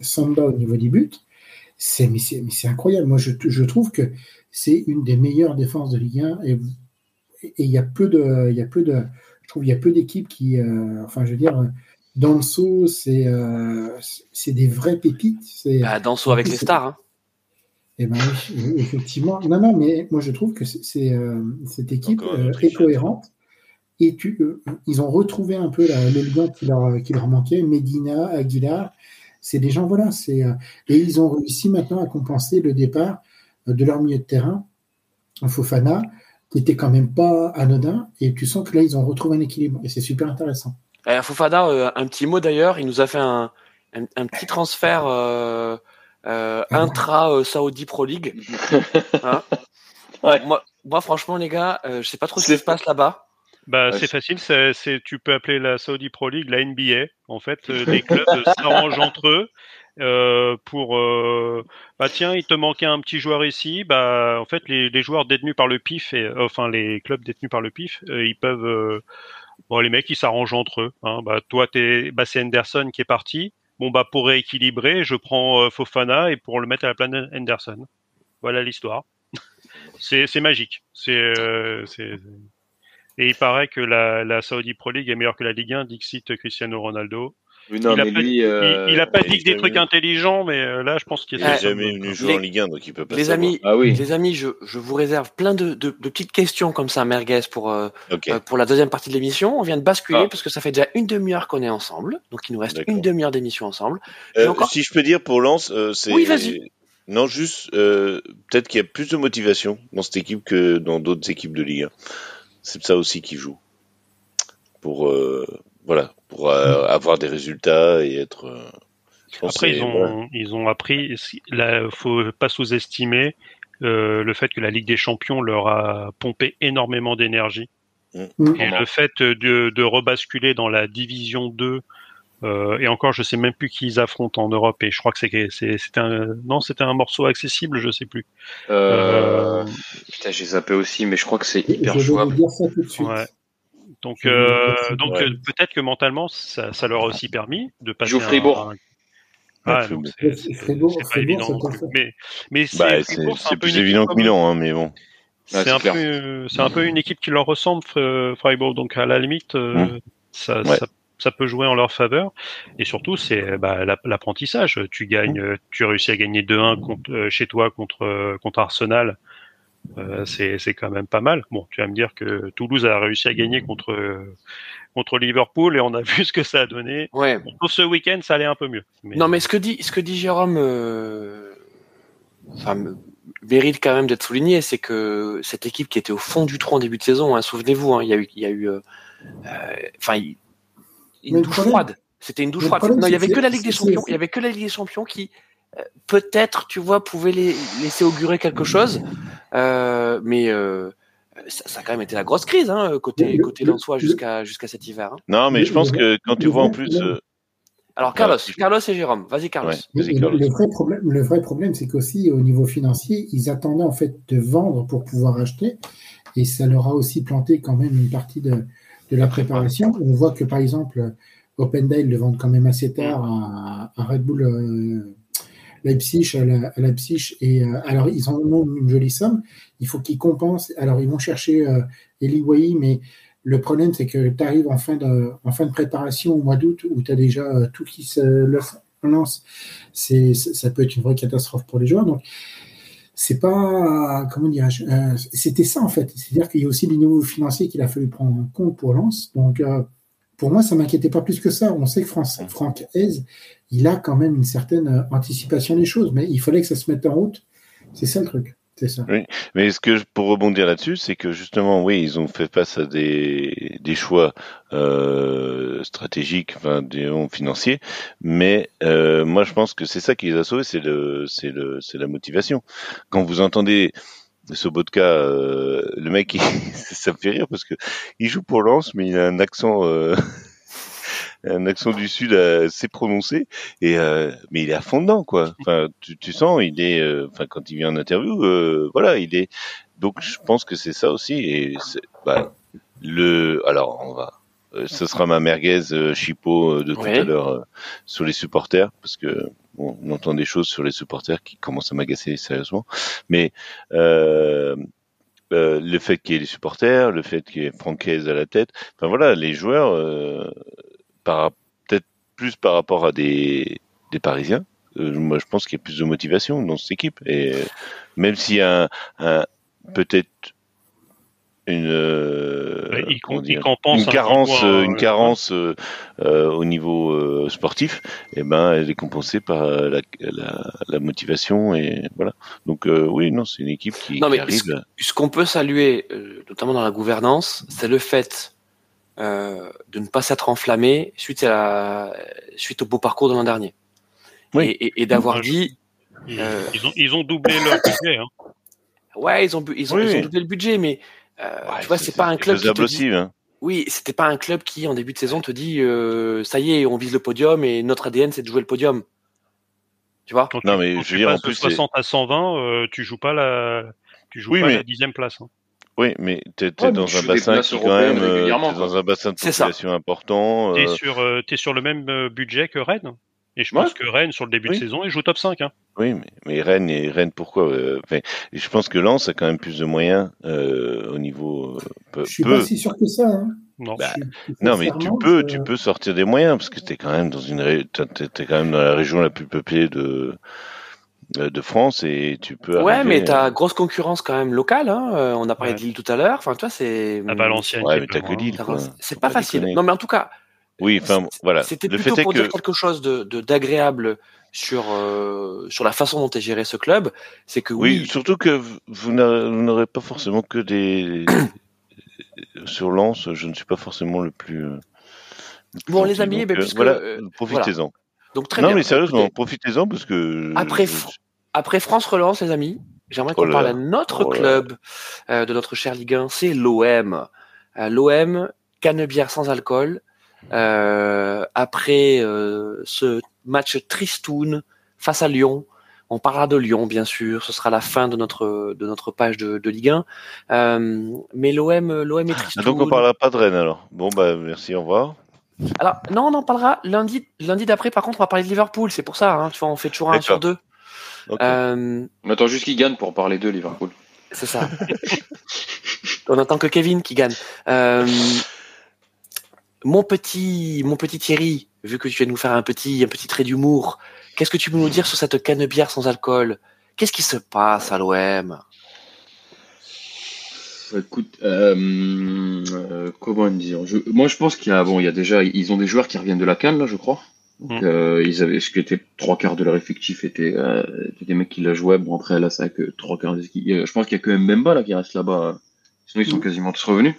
Samba au niveau des buts c'est mais c'est mais c'est incroyable. Moi je, je trouve que c'est une des meilleures défenses de Ligue 1 et et il y a peu de il y a peu de je trouve il y a peu d'équipes qui euh, enfin je veux dire dans le saut c'est euh, c'est des vraies pépites c'est Bah, Danso avec les stars. Hein. eh ben oui, effectivement. Non non mais moi je trouve que c'est euh, cette équipe euh, est cohérente. Et tu, euh, ils ont retrouvé un peu la- le lien qui leur, qui leur manquait. Medina Aguilar c'est des gens voilà c'est euh, et ils ont réussi maintenant à compenser le départ euh, de leur milieu de terrain Fofana qui était quand même pas anodin et tu sens que là ils ont retrouvé un équilibre et c'est super intéressant Euh, Fofana, euh, un petit mot d'ailleurs, il nous a fait un, un, un petit transfert euh, euh, intra euh, Saudi Pro League. <laughs> Hein Ouais. moi, moi, franchement, les gars, euh, je sais pas trop ce qui se passe là-bas. Bah, Ouais, c'est facile, c'est, tu peux appeler la Saudi Pro League la NBA. En fait, <laughs> euh, les clubs s'arrangent entre eux euh, pour. euh, bah tiens, il te manquait un petit joueur ici. Bah, en fait, les, les joueurs détenus par le PIF, et, euh, enfin les clubs détenus par le PIF, euh, ils peuvent. euh, bon, les mecs, ils s'arrangent entre eux. Hein. Bah, toi, t'es, bah, c'est Henderson qui est parti. Bon, bah, pour rééquilibrer, je prends euh, Fofana et pour le mettre à la place d'Henderson. Voilà l'histoire. <laughs> c'est, magique. C'est, euh, c'est, et il paraît que la, la Saudi Pro League est meilleure que la Ligue 1, Dixit Cristiano Ronaldo. Oui, non, il, a mais pas, lui, euh, il, il a pas dit est que des trucs intelligents, mais euh, là, je pense qu'il Il y a n'est Euh, jamais venu jouer les- en Ligue 1, donc il peut pas Les savoir. amis, Ah oui. les amis, je, je vous réserve plein de, de, de petites questions comme ça, merguez, pour, euh, euh, pour la deuxième partie de l'émission. On vient de basculer Ah. parce que ça fait déjà une demi-heure qu'on est ensemble. Donc il nous reste une demi-heure d'émission ensemble. Euh, encore- Si je peux dire pour euh, c'est. Oui, vas-y. Non, juste, euh, peut-être qu'il y a plus de motivation dans cette équipe que dans d'autres équipes de Ligue 1. C'est ça aussi qui joue. Pour, euh, voilà, pour euh, avoir des résultats et être. euh, Après, ils ont, voilà. ils ont appris. Il faut pas sous-estimer euh, le fait que la Ligue des Champions leur a pompé énormément d'énergie. Mm. Et Vraiment. le fait de, de rebasculer dans la Division 2, euh, et encore, je sais même plus qui ils affrontent en Europe, et je crois que c'était un non, c'était un morceau accessible, je sais plus. Euh, Putain, j'ai zappé aussi, mais je crois que c'est hyper jouable. dire ça tout de suite Ouais. Donc, euh, Ouais. euh, peut-être que mentalement, ça, ça leur a aussi permis de passer. joue Fribourg. un- Ah, c'est- pas évident. Mais, mais c'est Bah, plus évident que Milan, hein, mais bon. C'est un peu, c'est un peu une équipe qui leur ressemble, Fre- Freiburg. Donc à la limite, euh, Mm. ça, Ouais. ça, ça peut jouer en leur faveur. Et surtout, c'est bah, la- l'apprentissage. Tu gagnes, euh, tu réussis à gagner 2-1 contre, euh, chez toi contre euh, contre Arsenal. Euh, c'est quand même pas mal. Bon, tu vas me dire que Toulouse a réussi à gagner contre contre Liverpool et on a <laughs> vu ce que ça a donné. Ouais. Pour ce week-end, ça allait un peu mieux. Mais, Non, mais ce que dit, ce que dit Jérôme, euh, enfin, mérite quand même d'être souligné, c'est que cette équipe qui était au fond du trou en début de saison, hein, souvenez-vous, hein, il y a eu, il y a eu, euh, enfin, une douche problème- froide. C'était une douche froide. problème, Non, il y c'est avait que la Ligue des Champions. Il y avait que la Ligue des Champions qui, euh, peut-être, tu vois, pouvait les, laisser augurer quelque chose. Euh, mais euh, ça, ça a quand même été la grosse crise, hein, côté Le- côté le- Lensois le- jusqu'à jusqu'à cet hiver. hein. Non, mais je pense que quand tu vois en plus. euh, Alors Carlos. Carlos et Jérôme, vas-y. Ouais. Carlos. le vrai problème, le vrai problème, c'est qu'aussi au niveau financier, ils attendaient en fait de vendre pour pouvoir acheter, et ça leur a aussi planté quand même une partie de, de la préparation. On voit que par exemple, Opendale le vendent quand même assez tard à, Red Bull, euh, Leipzig à, la, à Leipzig. Et euh, alors, ils en ont une jolie somme. Il faut qu'ils compensent. Alors, ils vont chercher euh, Eli Wahi, mais le problème, c'est que tu arrives en fin, de, en fin de préparation au mois d'août où tu as déjà euh, tout qui se lance. C'est, ça peut être une vraie catastrophe pour les joueurs. Donc, c'est pas comment dirais-je euh, c'était ça en fait. C'est-à-dire qu'il y a aussi les niveaux financiers qu'il a fallu prendre en compte pour Lens. Donc euh, pour moi ça m'inquiétait pas plus que ça. On sait que France, Franck Hez il a quand même une certaine euh, anticipation des choses mais il fallait que ça se mette en route. C'est ça le truc Oui, mais ce que pour rebondir là-dessus, c'est que justement, oui, ils ont fait face à des, des choix euh, stratégiques, enfin, disons, financiers, mais euh, moi, je pense que c'est ça qui les a sauvés, c'est le, c'est le, c'est la motivation. Quand vous entendez Sobotka, euh, le mec, il, <laughs> ça me fait rire parce que il joue pour Lens, mais il a un accent. Euh, <laughs> un accent du sud assez prononcé et euh, mais il est à fond dedans quoi <laughs> enfin tu, tu sens il est euh, enfin quand il vient en interview euh, voilà il est donc je pense que c'est ça aussi et bah, le alors on va ce sera ma merguez euh, chipot de tout Oui. à l'heure sur les supporters parce que bon, on entend des choses sur les supporters qui commencent à m'agacer sérieusement mais euh, euh, le fait qu'il y ait les supporters, le fait qu'il y ait Francaise à la tête, enfin voilà, les joueurs, euh, peut-être plus par rapport à des, des Parisiens, euh, moi je pense qu'il y a plus de motivation dans cette équipe. Et même s'il y a un, un- peut-être une, euh, il il une un carence, euh, une carence euh, euh, au niveau euh, sportif, et ben elle est compensée par la, la, la motivation et voilà. Donc euh, oui, non, c'est une équipe qui, Non, qui mais arrive. Ce qu'on peut saluer, euh, notamment dans la gouvernance, c'est le fait de ne pas s'être enflammé suite, à la, suite au beau parcours de l'an dernier. Oui. Et, et- et d'avoir dit, Ils, Euh. ils ont, ils ont doublé leur <coughs> budget. Hein. ouais, ils ont, ils ont, Oui. ils ont doublé le budget, mais euh, Ouais, tu vois, c'est pas un club qui faisable te dit, aussi, hein. oui, c'était pas un club qui, en début de saison, te dit, euh, ça y est, on vise le podium et notre ADN, c'est de jouer le podium. Tu vois? Quand Non, tu, mais quand je veux dire, en de plus, c'est- 60 à 120, euh, tu joues pas la, tu joues Oui, pas mais- la dixième place. hein. Oui, mais t'es t'es Ouais, mais dans tu un bassin qui quand même, euh, t'es dans un bassin de population important. T'es euh, sur, euh, t'es sur le même budget que Rennes. Et je Ouais. pense que Rennes, sur le début Oui. de saison, il joue top 5. Hein. oui, mais, mais Rennes et Rennes, pourquoi enfin, Je pense que Lens a quand même plus de moyens euh, au niveau. euh, peu, Je suis peu. pas si sûr que ça. Hein. Non. Bah, Je suis- Non, mais tu peux, tu peux sortir des moyens parce que t'es quand même dans une, ré- t'es t'es quand même dans la région la plus peuplée de de France et tu peux. Ouais, arriver, mais t'as grosse concurrence quand même locale, hein. euh, On a parlé Ouais. de Lille tout à l'heure. Enfin, toi, c'est. À Valenciennes. Ouais, mais pas t'as que. Lille. C'est pas pas facile. déconner. Non, mais en tout cas, Oui, enfin c'est- voilà. C'était Le plutôt fait est pour que dire quelque chose de de- d'agréable sur euh, sur la façon dont est géré ce club. C'est que Oui, oui, surtout que vous n'a- vous n'aurez pas forcément que des <coughs> sur Lens. Je ne suis pas forcément le plus. euh, le plus Bon, les amis, donc, ben, euh, puisque, voilà, euh, profitez-en. donc très Non, bien. mais sérieusement, profitez-en parce que Après, je- après France relance, les amis, j'aimerais Oh qu'on là parle à notre Oh club euh, de notre cher Ligue 1, c'est l'OM. Euh, L'OM, canebière sans alcool. Euh, après ce match tristoun face à Lyon, on parlera de Lyon bien sûr. Ce sera la fin de notre de notre page de, de Ligue 1. Euh, mais l'OM, l'OM est Ah, tristoun. donc on parlera pas de Rennes alors. Bon bah merci, au revoir. Alors non, on en parlera lundi. Lundi d'après, par contre, on va parler de Liverpool. C'est pour ça. Hein, tu vois, on fait toujours un sur deux. Euh, On attend juste qu'il gagne pour parler de Liverpool. C'est ça. On attend que Kevin qui gagne. Euh, mon petit, mon petit Thierry, vu que tu viens de nous faire un petit, un petit trait d'humour, qu'est-ce que tu peux nous dire sur cette canebière sans alcool? Qu'est-ce qui se passe à l'OM Écoute, euh, euh, comment dire? Je, Moi, je pense qu'il y a, bon, il y a déjà, ils ont des joueurs qui reviennent de la canne là, je crois. Donc, Mm. euh, ils avaient, ce qui était trois quarts de leur effectif était, euh, étaient des mecs qui la jouaient. Bon, après là, c'est vrai que trois quarts des équipes- euh, Je pense qu'il y a que Mbemba là qui reste là-bas. Sinon, ils sont Mm. quasiment tous revenus.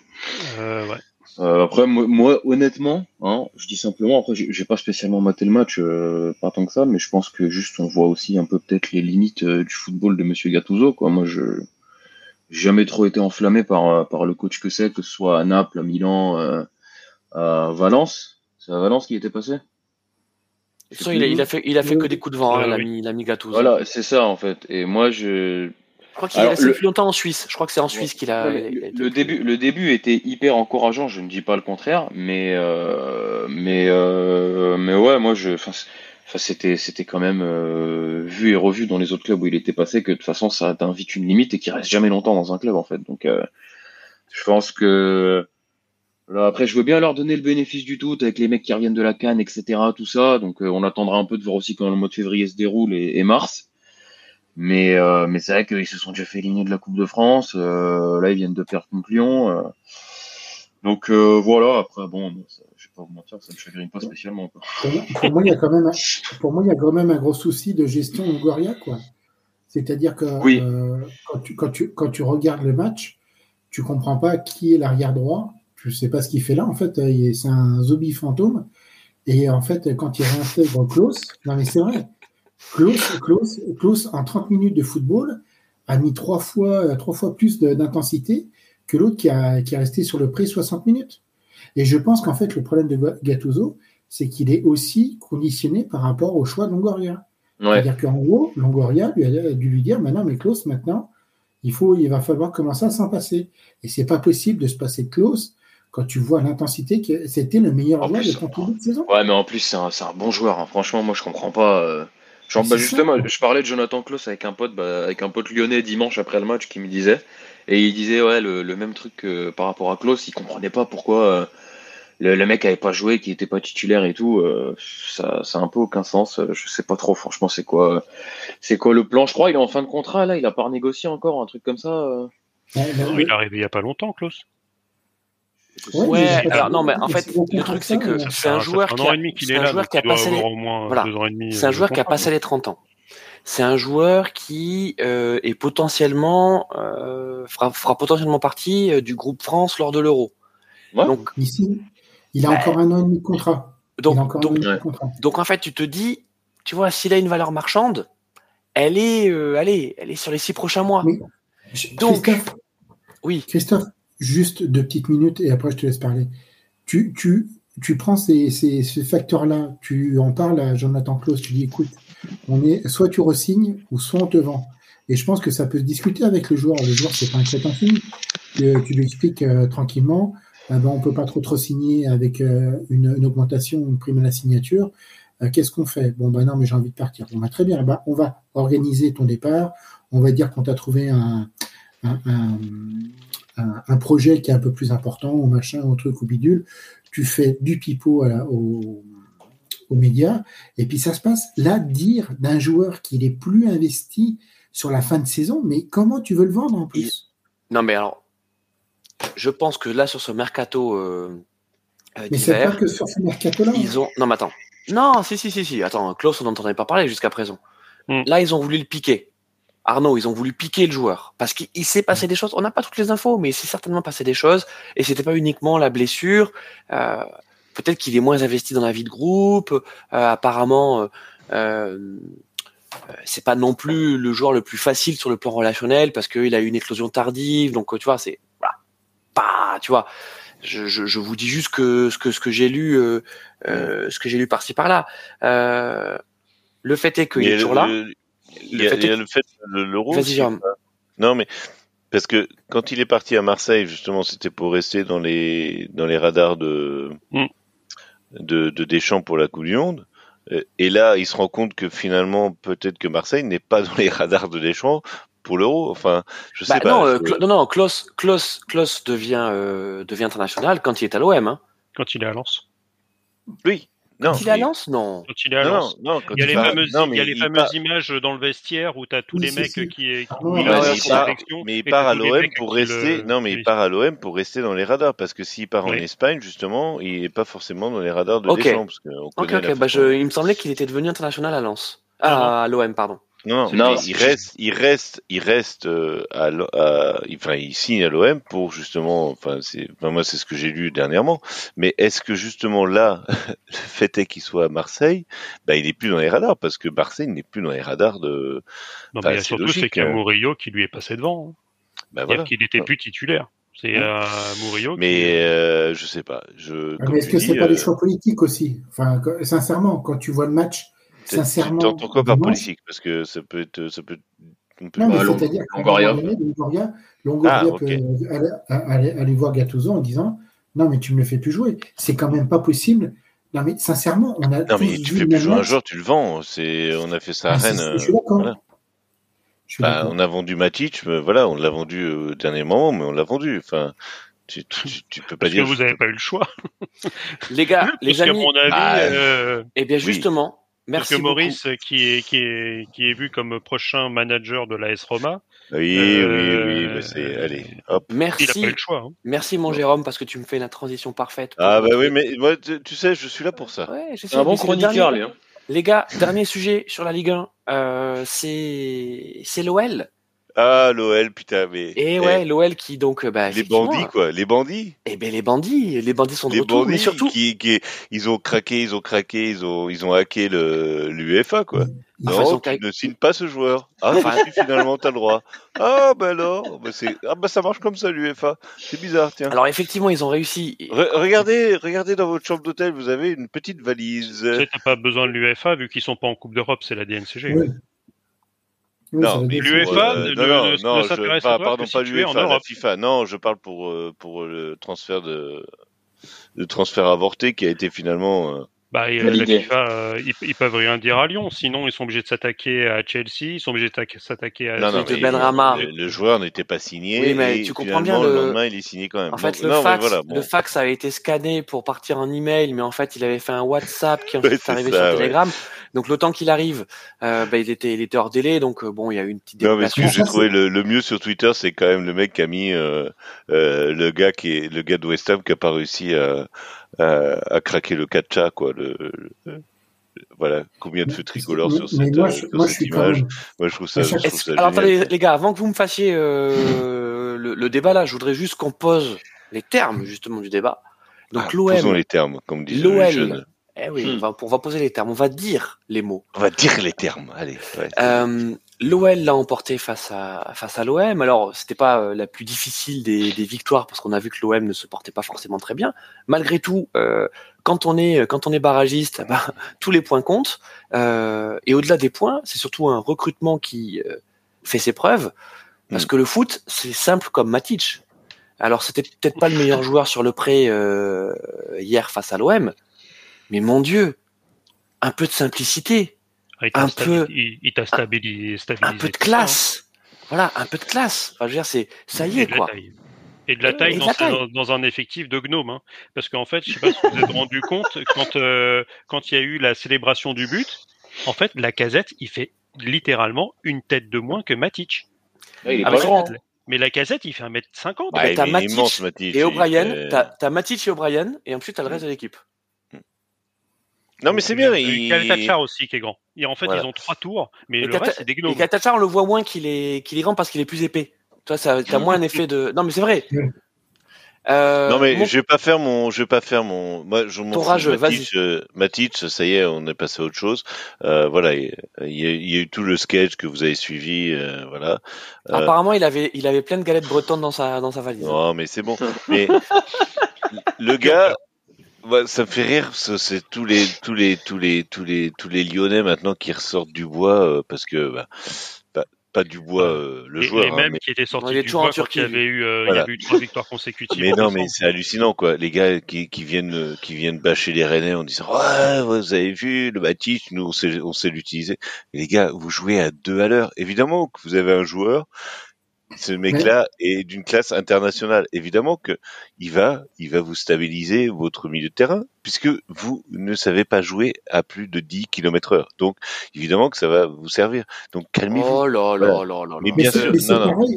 Euh, ouais. Euh, après, moi, moi, honnêtement, hein, je dis simplement, après, j'ai pas spécialement maté le match, euh, pas tant que ça, mais je pense que juste on voit aussi un peu peut-être les limites euh, du football de Monsieur Gattuso. Quoi. Moi, je jamais trop été enflammé par par le coach que c'est, que ce soit à Naples, à Milan, euh, à Valence. C'est à Valence qui était passé? De toute façon, il a, il a fait, il a fait que des coups de vent, hein, l'ami, l'ami Gattuso. Voilà, c'est ça en fait. Et moi, je Je crois qu'il est resté le- plus longtemps en Suisse. Je crois que c'est en Suisse qu'il a. Il le, début, le début était hyper encourageant, je ne dis pas le contraire, mais euh, mais euh, mais ouais, moi je, enfin, c'était, c'était quand même euh, vu et revu dans les autres clubs où il était passé que de toute façon ça atteint vite une limite et qu'il reste jamais longtemps dans un club en fait. Donc, euh, je pense que là, après, je veux bien leur donner le bénéfice du tout avec les mecs qui reviennent de la canne, etc. Tout ça. Donc, euh, on attendra un peu de voir aussi quand le mois de février se déroule et, et mars. Mais, euh, mais c'est vrai qu'ils se sont déjà fait éliminer de la Coupe de France. Euh, là, ils viennent de perdre contre Lyon. euh. donc euh, voilà. Après, bon, bon, ça, je vais pas vous mentir, ça me chagrine pas spécialement. Quoi. Pour moi, il y a quand même, un- pour moi, il y a quand même un gros souci de gestion Longoria, quoi. C'est-à-dire que Oui. euh, quand, tu, quand, tu, quand tu regardes le match, tu comprends pas qui est l'arrière droit. Tu sais pas ce qu'il fait là. En fait, euh, c'est un zombie fantôme. Et en fait, quand il réintègre Klaus, non mais c'est vrai, Klaus, Klaus, Klaus, en 30 minutes de football, a mis trois fois, euh, trois fois plus d'intensité que l'autre qui, a, qui est resté sur le pré 60 minutes. Et je pense qu'en fait, le problème de Ga- Gattuso, c'est qu'il est aussi conditionné par rapport au choix de Longoria. Ouais. C'est-à-dire qu'en gros, Longoria lui a dû lui dire maintenant, mais Klaus, maintenant, il, faut, il va falloir commencer à s'en passer. Et c'est pas possible de se passer de Klaus quand tu vois l'intensité que c'était le meilleur En joueur plus, de ton début de saison. Ouais, mais en plus, c'est un, c'est un bon joueur. hein. Franchement, moi, je comprends pas. euh. Genre, bah, justement, ça. je parlais de Jonathan Klaus avec un pote, bah, avec un pote lyonnais dimanche après le match qui me disait, et il disait ouais le, le même truc que par rapport à Klaus, il comprenait pas pourquoi euh, le, le mec avait pas joué, qu'il était pas titulaire et tout. euh, ça, ça a un peu aucun sens. euh, Je sais pas trop, franchement, c'est quoi, euh, c'est quoi le plan Je crois il est en fin de contrat là, il a pas renégocié encore un truc comme ça. euh. Ouais, le- Non, il est arrivé il y a pas longtemps, Klaus. Ouais, alors non, mais en a fait, le truc, c'est que euh, c'est un joueur qui a, c'est un là, joueur qui a passé les, au moins voilà. deux ans et demi. c'est un euh, joueur qui a passé les 30 ans. C'est un joueur qui euh, est potentiellement euh, fera, fera potentiellement partie euh, du groupe France lors de l'Euro. Ouais. Donc, Ici, il a Ouais. encore un an et demi de contrat. donc, donc, ouais. contrat. en fait, tu te dis, tu vois, s'il a une valeur marchande, elle est, euh, allez, elle est sur les six prochains mois. Mais- Donc- Christophe, Oui. Christophe, juste deux petites minutes et après je te laisse parler. Tu, tu, tu prends ces, ces, ces facteurs-là, tu en parles à Jonathan Klaus, tu dis écoute, on est, soit tu resignes ou soit on te vend. Et je pense que ça peut se discuter avec le joueur. Le joueur, c'est pas un crétin fini. Tu, tu lui expliques euh, tranquillement, euh, ben, on peut pas trop te signer avec euh, une, augmentation, une prime à la signature. Euh, Qu'est-ce qu'on fait? Bon, ben non, mais j'ai envie de partir. Bon, ben, très bien, ben, on va organiser ton départ. On va dire qu'on t'a trouvé un, un- un projet qui est un peu plus important, ou machin, au truc, au bidule. Tu fais du pipeau à la- au- aux médias, et puis ça se passe. Là, dire d'un joueur qu'il est plus investi sur la fin de saison, mais comment tu veux le vendre en plus? Non, mais alors, je pense que là, sur ce mercato euh, euh, Mais c'est pas que sur ce mercato-là. ils ont. Non, mais attends. Non, si, si, si, si. Attends, Klaus, on n'entendait pas parler jusqu'à présent. Hmm. Là, ils ont voulu le piquer. Arnaud, ils ont voulu piquer le joueur parce qu'il il s'est passé des choses. On n'a pas toutes les infos, mais il s'est certainement passé des choses. Et c'était pas uniquement la blessure. Euh, Peut-être qu'il est moins investi dans la vie de groupe. Euh, apparemment, euh, euh, c'est pas non plus le joueur le plus facile sur le plan relationnel parce qu'il a eu une éclosion tardive. Donc, tu vois, c'est voilà, pas, tu vois. Je, je, je vous dis juste que ce que ce que j'ai lu, euh, euh, ce que j'ai lu par-ci par-là. Euh, le fait est qu'il est toujours le- là. le- Il Le y a, fait il y a est- le fait le- l'euro. Vas-y, Jérôme. Non, mais parce que quand il est parti à Marseille, justement, c'était pour rester dans les dans les radars de Mm. de, de Deschamps pour la Coupe du Monde. Et là, il se rend compte que finalement, peut-être que Marseille n'est pas dans les radars de Deschamps pour l'euro. Enfin, je sais Bah, pas. non, euh, je- non, non, Klaus, Klaus, Klaus devient, euh, devient international quand il est à l'OM. Hein. Quand il est à Lens. Oui. Non. Quand il est à mais- Lens, non. Quand il est à Non, Lens. non, quand Il y a les part- fameuses, non, il y a les il fameuses part- images dans le vestiaire où tu as tous Oui, les mecs si. qui, Ah, où non, mais il part, mais il part t'as à tous les l'OM mecs pour qui rester. le- Non, mais il oui. part à l'OM pour rester dans les radars parce que s'il part en Oui. Espagne, justement, il n'est pas forcément dans les radars de Ok. Deschamps parce qu'on Ok, connaît ok. la Bah, je, il me semblait qu'il était devenu international à Lens. Ah, à l'OM, pardon. Non, mais il reste, il reste, il reste euh, à, l'O- à- enfin, il signe à l'OM pour justement, enfin, c'est, enfin, moi c'est ce que j'ai lu dernièrement. Mais est-ce que justement là, <laughs> le fait est qu'il soit à Marseille, bah, il est plus dans les radars parce que Marseille n'est plus dans les radars de, Non, Bah, mais surtout, c'est qu'il y a hein. Murillo qui lui est passé devant. hein. bah C'est-à-dire voilà. qu'il n'était plus titulaire. C'est Hein. euh, Murillo qui- Mais euh, je sais pas. Je, Ah, mais est-ce que c'est dis, pas des euh, choix politiques aussi? Enfin, que- sincèrement, quand tu vois le match, sincèrement. tu entends quoi par politique Parce que ça peut être, ça peut. on peut- Non, mais Bah, c'est-à-dire Longoria. Longoria, Longoria Ah, ok. peut aller, aller- aller voir Gattuso en disant Non, mais tu me le fais plus jouer. C'est quand même pas possible Non, mais sincèrement, on a. Non, mais tu vu fais plus jouer un joueur, tu le vends. C'est, on a fait ça à Ah, Rennes. Je suis euh, d'accord. voilà. Suis Bah, on a vendu Matic, mais voilà, on l'a vendu au dernier moment, mais on l'a vendu. Enfin, tu, tu, tu- tu peux pas Parce que dire. vous n'avez pas eu le choix. Les gars, <laughs> les amis, mon avis, Ah, euh, eh bien oui. Justement, parce merci que beaucoup. Maurice, qui est, qui, est, qui est vu comme prochain manager de l'AS Roma, Oui, Euh, oui, oui, mais c'est, allez, hop. il n'a pas eu Merci, le choix. hein. merci mon Jérôme parce que tu me fais la transition parfaite. Ah bah oui, mais moi, tu, tu sais, je suis là pour ça. Ouais, je sais, un bon chroniqueur, dernier- lui. Hein. Les gars, dernier sujet sur la Ligue 1, euh, c'est c'est l'OL. Ah, l'OL, putain, mais. Et eh, ouais, l'OL qui donc euh, bah, les bandits, quoi, les bandits. Eh ben les bandits, les bandits sont de Les retour, bandits mais surtout, qui, qui, ils ont craqué, ils ont craqué, ils ont, ils ont hacké le, l'UEFA, quoi. Enfin, Non, tu craqué. ne signes pas ce joueur. Ah, Enfin- si, finalement, t'as le droit. Ah, bah alors, bah c'est, ah, bah ça marche comme ça, l'UEFA. C'est bizarre, tiens. alors effectivement, ils ont réussi. Re- regardez, regardez dans votre chambre d'hôtel, vous avez une petite valise. Tu sais, t'as pas besoin de l'UEFA vu qu'ils sont pas en Coupe d'Europe, c'est la DNCG. Oui. Non, mais l'UEFA euh, ne- s'intéresse pas- pardon, que si pas tu es en l'UEFA, la Europe. FIFA. Non, je parle pour euh, pour le transfert de le transfert avorté qui a été finalement. Bah, et, euh, la. FIFA, euh, ils, ils peuvent rien dire à Lyon, sinon ils sont obligés de s'attaquer à Chelsea, ils sont obligés de s'attaquer- à. Non, non, de le, le joueur n'était pas signé. Oui, mais et tu comprends bien le- le lendemain, il est signé quand même. En fait, Donc, le non, fax, voilà, bon. le fax avait été scanné pour partir en email, mais en fait, il avait fait un WhatsApp qui <laughs> Ouais, ensuite est arrivé ça, sur ouais. Telegram. Donc, le temps qu'il arrive, euh, bah, il était, il était hors délai. Donc, euh, bon, il y a eu une petite Non, mais ce que j'ai trouvé le, le mieux sur Twitter, c'est quand même le mec qui a mis euh, euh, le gars qui est le gars de West Ham qui a pas réussi à, à, à craquer le catcha quoi. Le, le- voilà, combien de feux tricolores sur cette, moi, euh, je, sur moi, je cette quand image. même. Moi, je trouve ça, je trouve ça Alors, génial. attendez, les gars, avant que vous me fassiez euh, le, le débat là, je voudrais juste qu'on pose les termes justement du débat. Donc, Ah, posons l'OM, les termes, comme disent les jeunes. eh oui, Hmm. on, va, on va poser les termes, on va dire les mots. On va dire les termes. Allez. ouais. Euh, L'OL l'a emporté face à face à l'OM. Alors c'était pas euh, la plus difficile des, des victoires parce qu'on a vu que l'OM ne se portait pas forcément très bien. Malgré tout, euh, quand on est quand on est barragiste, bah, <laughs> tous les points comptent. Euh, et au-delà des points, c'est surtout un recrutement qui euh, fait ses preuves. Parce Mm. que le foot, c'est simple comme Matic. Alors c'était peut-être pas le meilleur <laughs> joueur sur le pré euh, hier face à l'OM, mais mon Dieu, un peu de simplicité. Ah, il t'a un peu- il, il t'a stabili- stabilisé. un peu de ça, classe. Voilà, un peu de classe. Enfin, je veux dire, c'est ça y Et est de la quoi. taille. Et de la taille, dans, la ce- taille. dans- dans un effectif de gnome. Hein. Parce qu'en fait, je sais pas si vous vous êtes rendu compte, quand euh, quand il y a eu la célébration du but, en fait, la casette, il fait littéralement une tête de moins que Matic. Ouais, il est Ah, pas mais grand. c'est-. Mais la casette, il fait 1m50. Bah, Ouais, t'as Matic. Et O'Brien, t'as Matic et O'Brien, et ensuite t'as le reste de l'équipe. Non, mais c'est bien. Il y a Kaltachar aussi qui est grand. Et en fait, Voilà. ils ont trois tours, mais Et le Kata- reste, c'est des Et gnomes. Katachar, on le voit moins qu'il est qu'il est grand parce qu'il est plus épais. Toi, ça t'as moins un effet de. <laughs> Non, mais c'est vrai. Euh, non mais mon- je vais pas faire mon, je vais pas faire mon, moi je m'en Matic, euh, Matic, ça y est, on est passé à autre chose. Euh, voilà, il y, a, il y a eu tout le sketch que vous avez suivi, euh, voilà. Euh, Apparemment, il avait il avait plein de galettes bretonnes dans sa dans sa valise. non mais c'est bon. Mais le gars, ouais, ça me fait rire. C'est tous les, tous les, tous les, tous les, tous les Lyonnais maintenant qui ressortent du bois euh, parce que bah, pas, pas du bois euh, le les, joueur. les hein, mêmes mais- qui étaient sortis Non, il est du toujours en bois quand Turquie, il y avait eu, euh, il y avait eu trois victoires consécutives. Mais non, mais c'est hallucinant, quoi. Les gars qui, qui viennent, euh, qui viennent bâcher les Rennais en disant, ouais, vous avez vu, le Matic, nous, on sait, on sait l'utiliser. Les gars, vous jouez à deux à l'heure. Évidemment que vous avez un joueur, ce mec-là est d'une classe internationale. Évidemment que il va, il va vous stabiliser votre milieu de terrain, puisque vous ne savez pas jouer à plus de 10 km heure. Donc, évidemment que ça va vous servir. Donc, calmez-vous. Oh là là là là Mais là. bien sûr, mais non, non.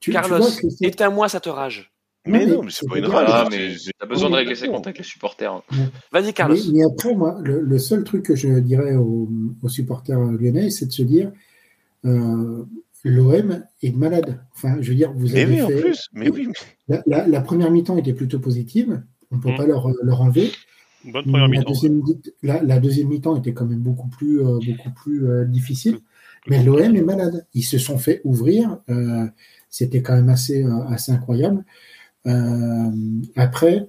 Tu, Carlos, éteins-moi cette rage. mais non, non, mais c'est pas une rage. Ah, mais t'as besoin de régler ses comptes avec les supporters. hein. Vas-y, Carlos. Mais, mais après, moi, le, le seul truc que je dirais aux, aux supporters lyonnais, c'est de se dire euh, l'OM est malade. Enfin, je veux dire, vous Mais avez oui, en fait. plus. Mais oui. La, la- la première mi-temps était plutôt positive. On ne peut Mm. pas leur, leur enlever. Bonne première la, mi-temps. la, la deuxième mi-temps était quand même beaucoup plus, euh, beaucoup plus euh, difficile. Mais l'OM est malade. Ils se sont fait ouvrir. euh, C'était quand même assez, assez incroyable. Après,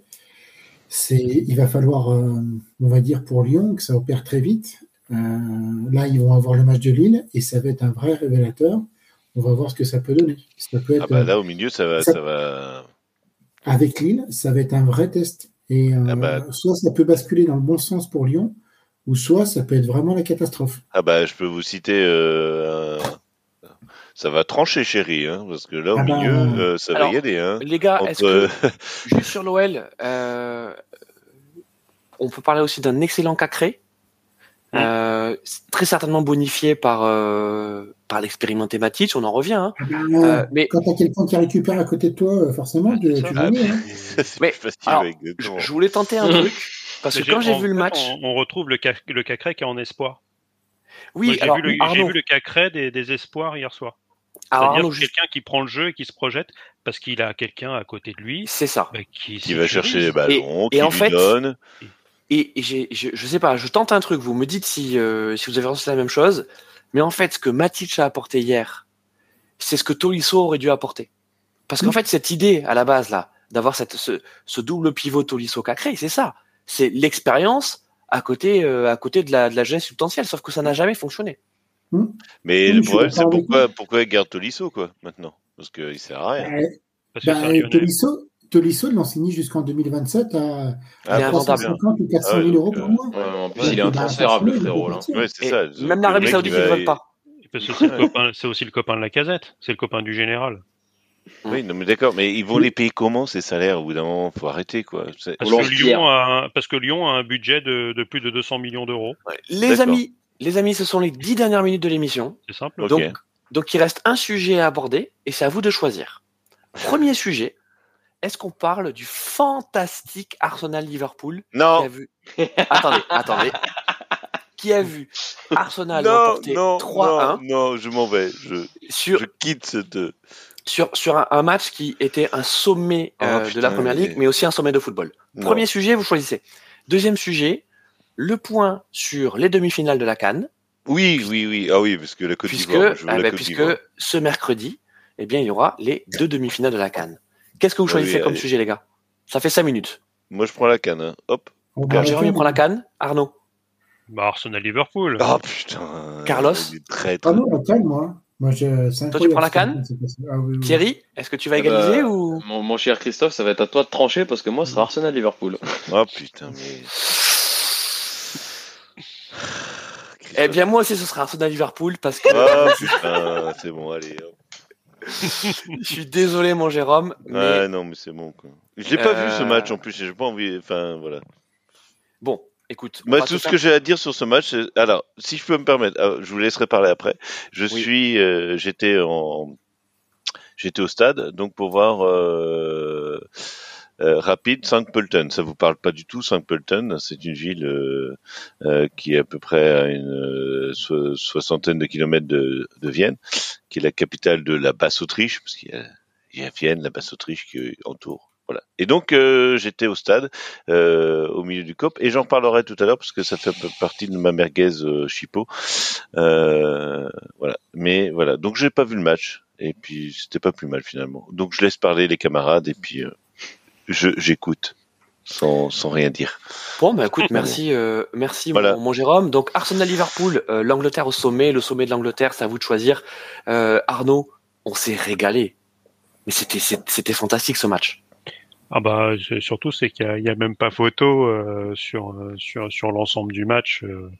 il va falloir, on va dire pour Lyon, que ça opère très vite. Là, ils vont avoir le match de Lille et ça va être un vrai révélateur. On va voir ce que ça peut donner. Ça peut être, Ah bah là, au milieu, ça va, ça- ça va. avec Lille, ça va être un vrai test. Et euh, Ah bah. soit ça peut basculer dans le bon sens pour Lyon, ou soit ça peut être vraiment la catastrophe. Ah bah, je peux vous citer. euh, Ça va trancher, chérie, hein, parce que là, au Ah bah, milieu, euh, ça alors, va y aller. Hein, Les gars, entre- est-ce que <laughs> juste sur l'OL, euh, on peut parler aussi d'un excellent Cacré, très certainement bonifié par euh, par l'expérimenté Matic, on en revient. hein. Ah Euh, mais Quand tu as quelqu'un qui récupère à côté de toi, euh, forcément, Ah, tu, tu hein. <laughs> Mais, alors, avec je, voulais tenter un <laughs> truc parce que quand j'ai vu le match, on, on retrouve le, ca- le Cacré qui est en espoir. oui, j'ai alors vu, le- j'ai Arnaud, vu le Cacré des, des espoirs hier soir. C'est-à-dire juste- quelqu'un qui prend le jeu et qui se projette parce qu'il a quelqu'un à côté de lui c'est ça. bah, qui, Qui va chercher les ballons, et qui en lui fait, donne. Et, et je, je sais pas, je tente un truc. Vous me dites si euh, si vous avez ressenti la même chose. Mais en fait, ce que Matic a apporté hier, c'est ce que Tolisso aurait dû apporter. Parce qu'en Mm. fait, cette idée à la base là, d'avoir cette ce, ce double pivot Tolisso Cacré, c'est ça. C'est l'expérience à côté euh, à côté de la de la jeunesse substantielle. Sauf que ça n'a jamais fonctionné. Mais Oui, le problème, c'est pourquoi, pourquoi il garde Tolisso, quoi, maintenant? Parce qu'il sert à rien. Euh, Parce que bah. Tolisso, Tolisso, il l'enseigne jusqu'en 2027 à Ah. 350 ou 400 Ah ouais, 000 euros par euh, mois. Ouais, en plus, Ouais, il est bah, intransférable, le frérot. ça. même l'Arabie Saoudite, ne veulent pas. Parce que c'est aussi le copain de la casette. C'est le copain du général. Oui, non, mais d'accord, mais ils vont les payer comment ces salaires? Au bout d'un moment, faut arrêter, quoi. Parce que. Lyon a un, parce que Lyon a un budget de, de plus de 200 millions d'euros. Les amis, les amis, ce sont les dix dernières minutes de l'émission. C'est simple. Donc, donc il reste un sujet à aborder et c'est à vous de choisir. Premier sujet. Est-ce qu'on parle du fantastique Arsenal Liverpool qui a Non, vu <laughs> Attendez, attendez. Qui a vu Arsenal non, remporter non, 3-1 non, non, je m'en vais. Je, sur, je quitte cette. sur, sur un, un match qui était un sommet Oh, euh, de la première ligue, mais- mais aussi un sommet de football. non. Premier sujet, vous choisissez. Deuxième sujet, le point sur les demi-finales de la Cannes, Oui, oui, oui. Ah oui, parce que la Côte puisque, d'Ivoire, je veux ah la ben, Côte puisque d'Ivoire. ce mercredi, eh bien, il y aura les deux demi-finales de la Cannes. Qu'est-ce que vous Ah choisissez oui, comme allez. sujet, les gars? Ça fait cinq minutes. Moi, je prends la canne. hein. Hop. Alors, Jérôme, il prend la Cannes. Arnaud? Bah, Arsenal-Liverpool. Ah putain. Carlos? Ah non, la canne, moi. moi je, Toi, tu prends la canne? Ah oui, oui. Thierry, est-ce que tu vas Eh ben, égaliser ou? Mon, mon cher Christophe, ça va être à toi de trancher parce que moi, ce sera Arsenal-Liverpool. <laughs> Ah putain, mais. Eh bien, moi aussi, ce sera Arsenal-Liverpool parce que Ah putain, c'est bon, allez. hop. Je suis désolé, mon Jérôme, mais Ouais, non, mais c'est bon, quoi. Je l'ai pas vu ce Euh, match en plus, j'ai pas envie. Enfin, voilà. bon, écoute. Moi, va tout ce que j'ai à dire sur ce match, c'est- alors, si je peux me permettre, ah, je vous laisserai parler après. Je Oui. suis, euh, j'étais en, j'étais au stade, donc pour voir euh, euh, Rapid Saint-Pölten. Ça vous parle pas du tout, Saint-Pölten? C'est une ville euh, euh, qui est à peu près à une euh, so- soixantaine de kilomètres de, de Vienne, qui est la capitale de la Basse-Autriche, parce qu'il y y a Vienne, la Basse-Autriche qui entoure. Voilà. Et donc euh, j'étais au stade, euh, au milieu du COP, et j'en parlerai tout à l'heure parce que ça fait partie de ma merguez chipot. Voilà. Mais voilà. Donc j'ai pas vu le match, et puis c'était pas plus mal finalement. Donc je laisse parler les camarades, et puis j'écoute sans sans rien dire. Bon, bah écoute, merci, euh, merci Voilà. mon, mon Jérôme. Donc Arsenal-Liverpool, euh, l'Angleterre au sommet, le sommet de l'Angleterre, c'est à vous de choisir. Euh, Arnaud, on s'est régalé, mais c'était c'était fantastique ce match. Ah bah surtout c'est qu'il y a, même pas photo euh, sur sur sur l'ensemble du match. euh,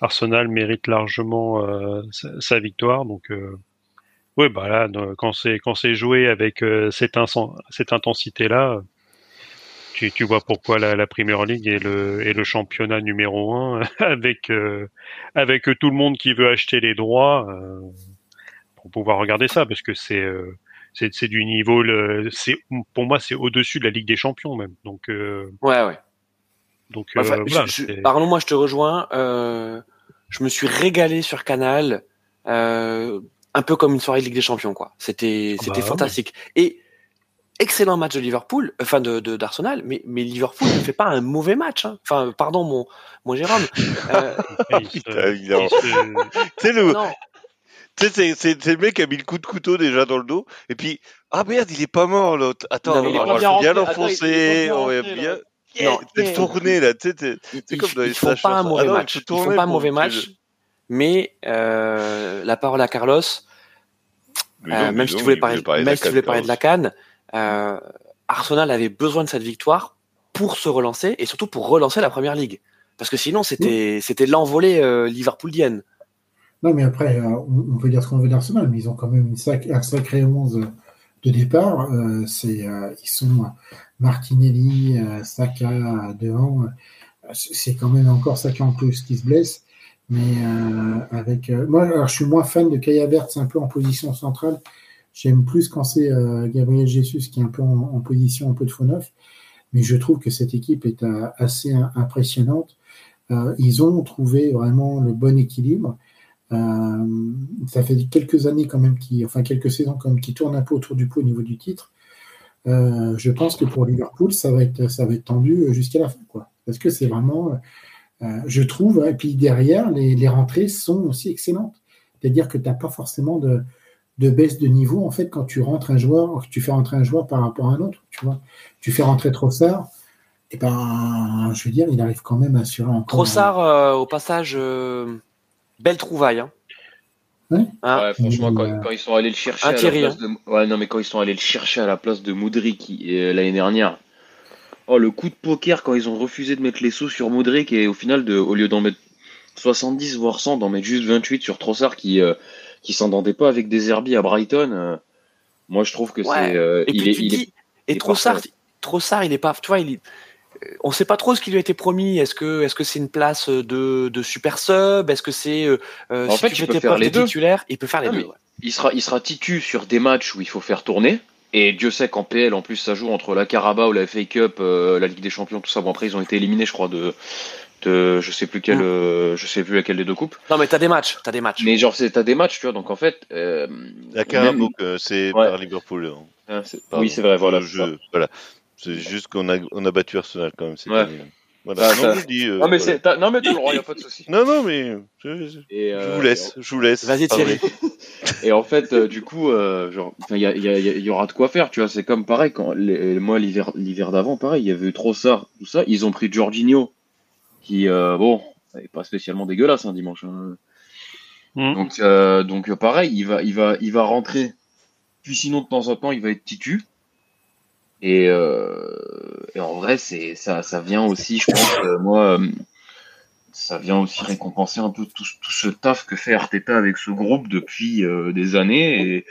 Arsenal mérite largement euh, sa, sa victoire. Donc euh, oui bah là quand c'est quand c'est joué avec euh, cette cette intensité là, tu, tu vois pourquoi la, la Premier League est le est le championnat numéro un <laughs> avec euh, avec tout le monde qui veut acheter les droits euh, pour pouvoir regarder ça parce que c'est euh, c'est du niveau c'est pour moi c'est au-dessus de la Ligue des Champions même donc Ouais, ouais. donc Enfin, voilà, je- je- c'est- Arnaud, moi je te rejoins. Je me suis régalé sur Canal, un peu comme une soirée de Ligue des Champions, quoi. C'était Ah c'était bah, fantastique. Et excellent match de Liverpool, enfin de d'Arsenal, mais mais Liverpool ne fait pas un mauvais match. hein. Enfin, pardon mon mon Jérôme. Euh, <laughs> sais le, c'est c'est c'est le mec qui a mis le coup de couteau déjà dans le dos, et puis ah merde, il est pas mort l'autre. Attends, Non, bien l'enfoncer, on va bien. là. non, T'es tourné là, tu sais, C'est comme dans les ils font pas un mauvais Ah match. faut Ils font pas un mauvais match. Mais euh, la parole à Carlos. Euh, même si tu voulais parler, même la si tu voulais parler de la Cannes, euh, Arsenal avait besoin de cette victoire pour se relancer et surtout pour relancer la première ligue. Parce que sinon, c'était c'était l'envolée euh, liverpoolienne. Non, mais après, euh, on, peut dire ce qu'on veut d'Arsenal, mais ils ont quand même une sac- un sacré 11 de départ. Euh, c'est, ils sont Martinelli, Saka devant. C'est quand même encore Saka en plus qui se blesse. Mais euh, avec euh, moi, alors je suis moins fan de Kaya Vert, c'est un peu en position centrale. J'aime plus quand c'est euh, Gabriel Jesus qui est un peu en, position un peu de faux neuf. Mais je trouve que cette équipe est euh, assez im- impressionnante. Euh, ils ont trouvé vraiment le bon équilibre. Ça fait quelques années quand même, qui, enfin quelques saisons quand même, qui tournent un peu autour du pot au niveau du titre. Je pense que pour Liverpool, ça va être, ça va être tendu jusqu'à la fin, quoi. Parce que c'est vraiment, je trouve, et puis derrière, les, les rentrées sont aussi excellentes. C'est-à-dire que tu n'as pas forcément de, de baisse de niveau en fait quand tu rentres un joueur, que tu fais rentrer un joueur par rapport à un autre. Tu vois, tu fais rentrer Trossard, et ben, je veux dire, il arrive quand même à assurer encore. Trossard, euh, au passage, euh, belle trouvaille. Hein. Ouais. Hein Ouais, franchement, quand, euh, quand ils sont allés le chercher un à la Thierry, place de... Ouais, non, mais quand ils sont allés le chercher à la place de Moudric euh, l'année dernière. Oh, le coup de poker quand ils ont refusé de mettre les sous sur Moudric et au final, de, au lieu d'en mettre 70 voire 100, d'en mettre juste 28 sur Trossard qui euh, qui s'entendait pas avec des Herbie à Brighton. euh, moi, je trouve que Ouais. c'est. euh, Et il puis est, tu il dis, est- et il Trossard. Trossard, il est pas, tu vois, il est, euh, on sait pas trop ce qui lui a été promis. Est-ce que, est-ce que c'est une place de, de super sub? Est-ce que c'est, euh, euh, En si fait, tu il peut faire les deux. titulaire Il peut faire les deux. ouais. il sera, il sera titu sur des matchs où il faut faire tourner. Et Dieu sait qu'en PL, en plus, ça joue entre la Carabao, la FA Cup, euh, la Ligue des Champions, tout ça. Bon, après, ils ont été éliminés, je crois, de, de je sais plus quel, Mm. euh, je sais plus laquelle des deux coupes. Non, mais t'as des matchs, t'as des matchs. Mais genre, c'est, t'as des matchs, tu vois. Donc, en fait, euh, La même- Carabao, euh, c'est Ouais. par Liverpool. hein. Ah, Pardon. oui, c'est vrai, voilà. C'est ça. je- voilà. C'est juste qu'on a, on a battu Arsenal quand même cette Ouais. année. Voilà. Ah, non, ça- je dis, euh, Non, mais voilà. non, mais t'as le droit, y a pas de souci. Non, non, mais je, je- Et, je vous laisse, je vous laisse. Vas-y. Thierry. <laughs> Et en fait, euh, du coup, euh, genre, il y, a- il y, a- il y aura de quoi faire, tu vois. C'est comme pareil quand les- moi l'hiver, l'hiver d'avant, pareil, il y avait eu Trossard, tout ça. Ils ont pris Jorginho, qui, euh, bon, est pas spécialement dégueulasse un dimanche. hein. Mm. Donc, euh, donc pareil, il va, il va, il va rentrer. Puis sinon, de temps en temps, il va être titu. Et, euh, et en vrai, c'est ça, ça vient aussi, je pense, euh, moi, ça vient aussi récompenser un peu tout, tout ce taf que fait Arteta avec ce groupe depuis euh, des années. Et,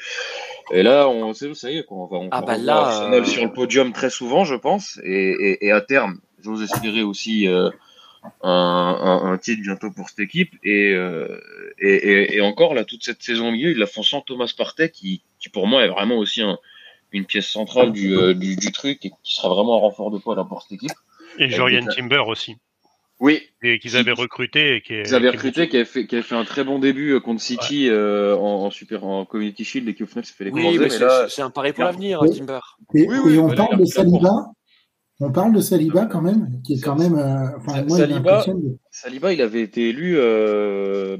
et là, on, ça y est, quoi, on va, on Ah bah revoir là, Arsenal euh, sur le podium très souvent, je pense. Et, et, et à terme, j'ose espérer aussi euh, un, un, un titre bientôt pour cette équipe. Et, euh, et, et, et encore, là, toute cette saison au milieu, ils la font sans Thomas Partey, qui, qui pour moi est vraiment aussi un, une pièce centrale du, euh, du, du truc et qui sera vraiment un renfort de poids là pour cette équipe. Et Jorian Timber aussi. Oui, Et qu'ils avaient recruté et qui est. Ils avaient recruté, qui avait fait, qui avait fait un très bon début euh, contre City euh, en, en super en Community Shield et qui au final s'est fait les Oui, mais mais c'est, là, c'est un pari pour l'avenir, Oui. Timber. Et, Oui, oui, et on parle de Saliba. On parle de Saliba quand même, qui est quand même. euh, enfin, moi, il Saliba- m'impressionne. Saliba, il avait été élu, euh,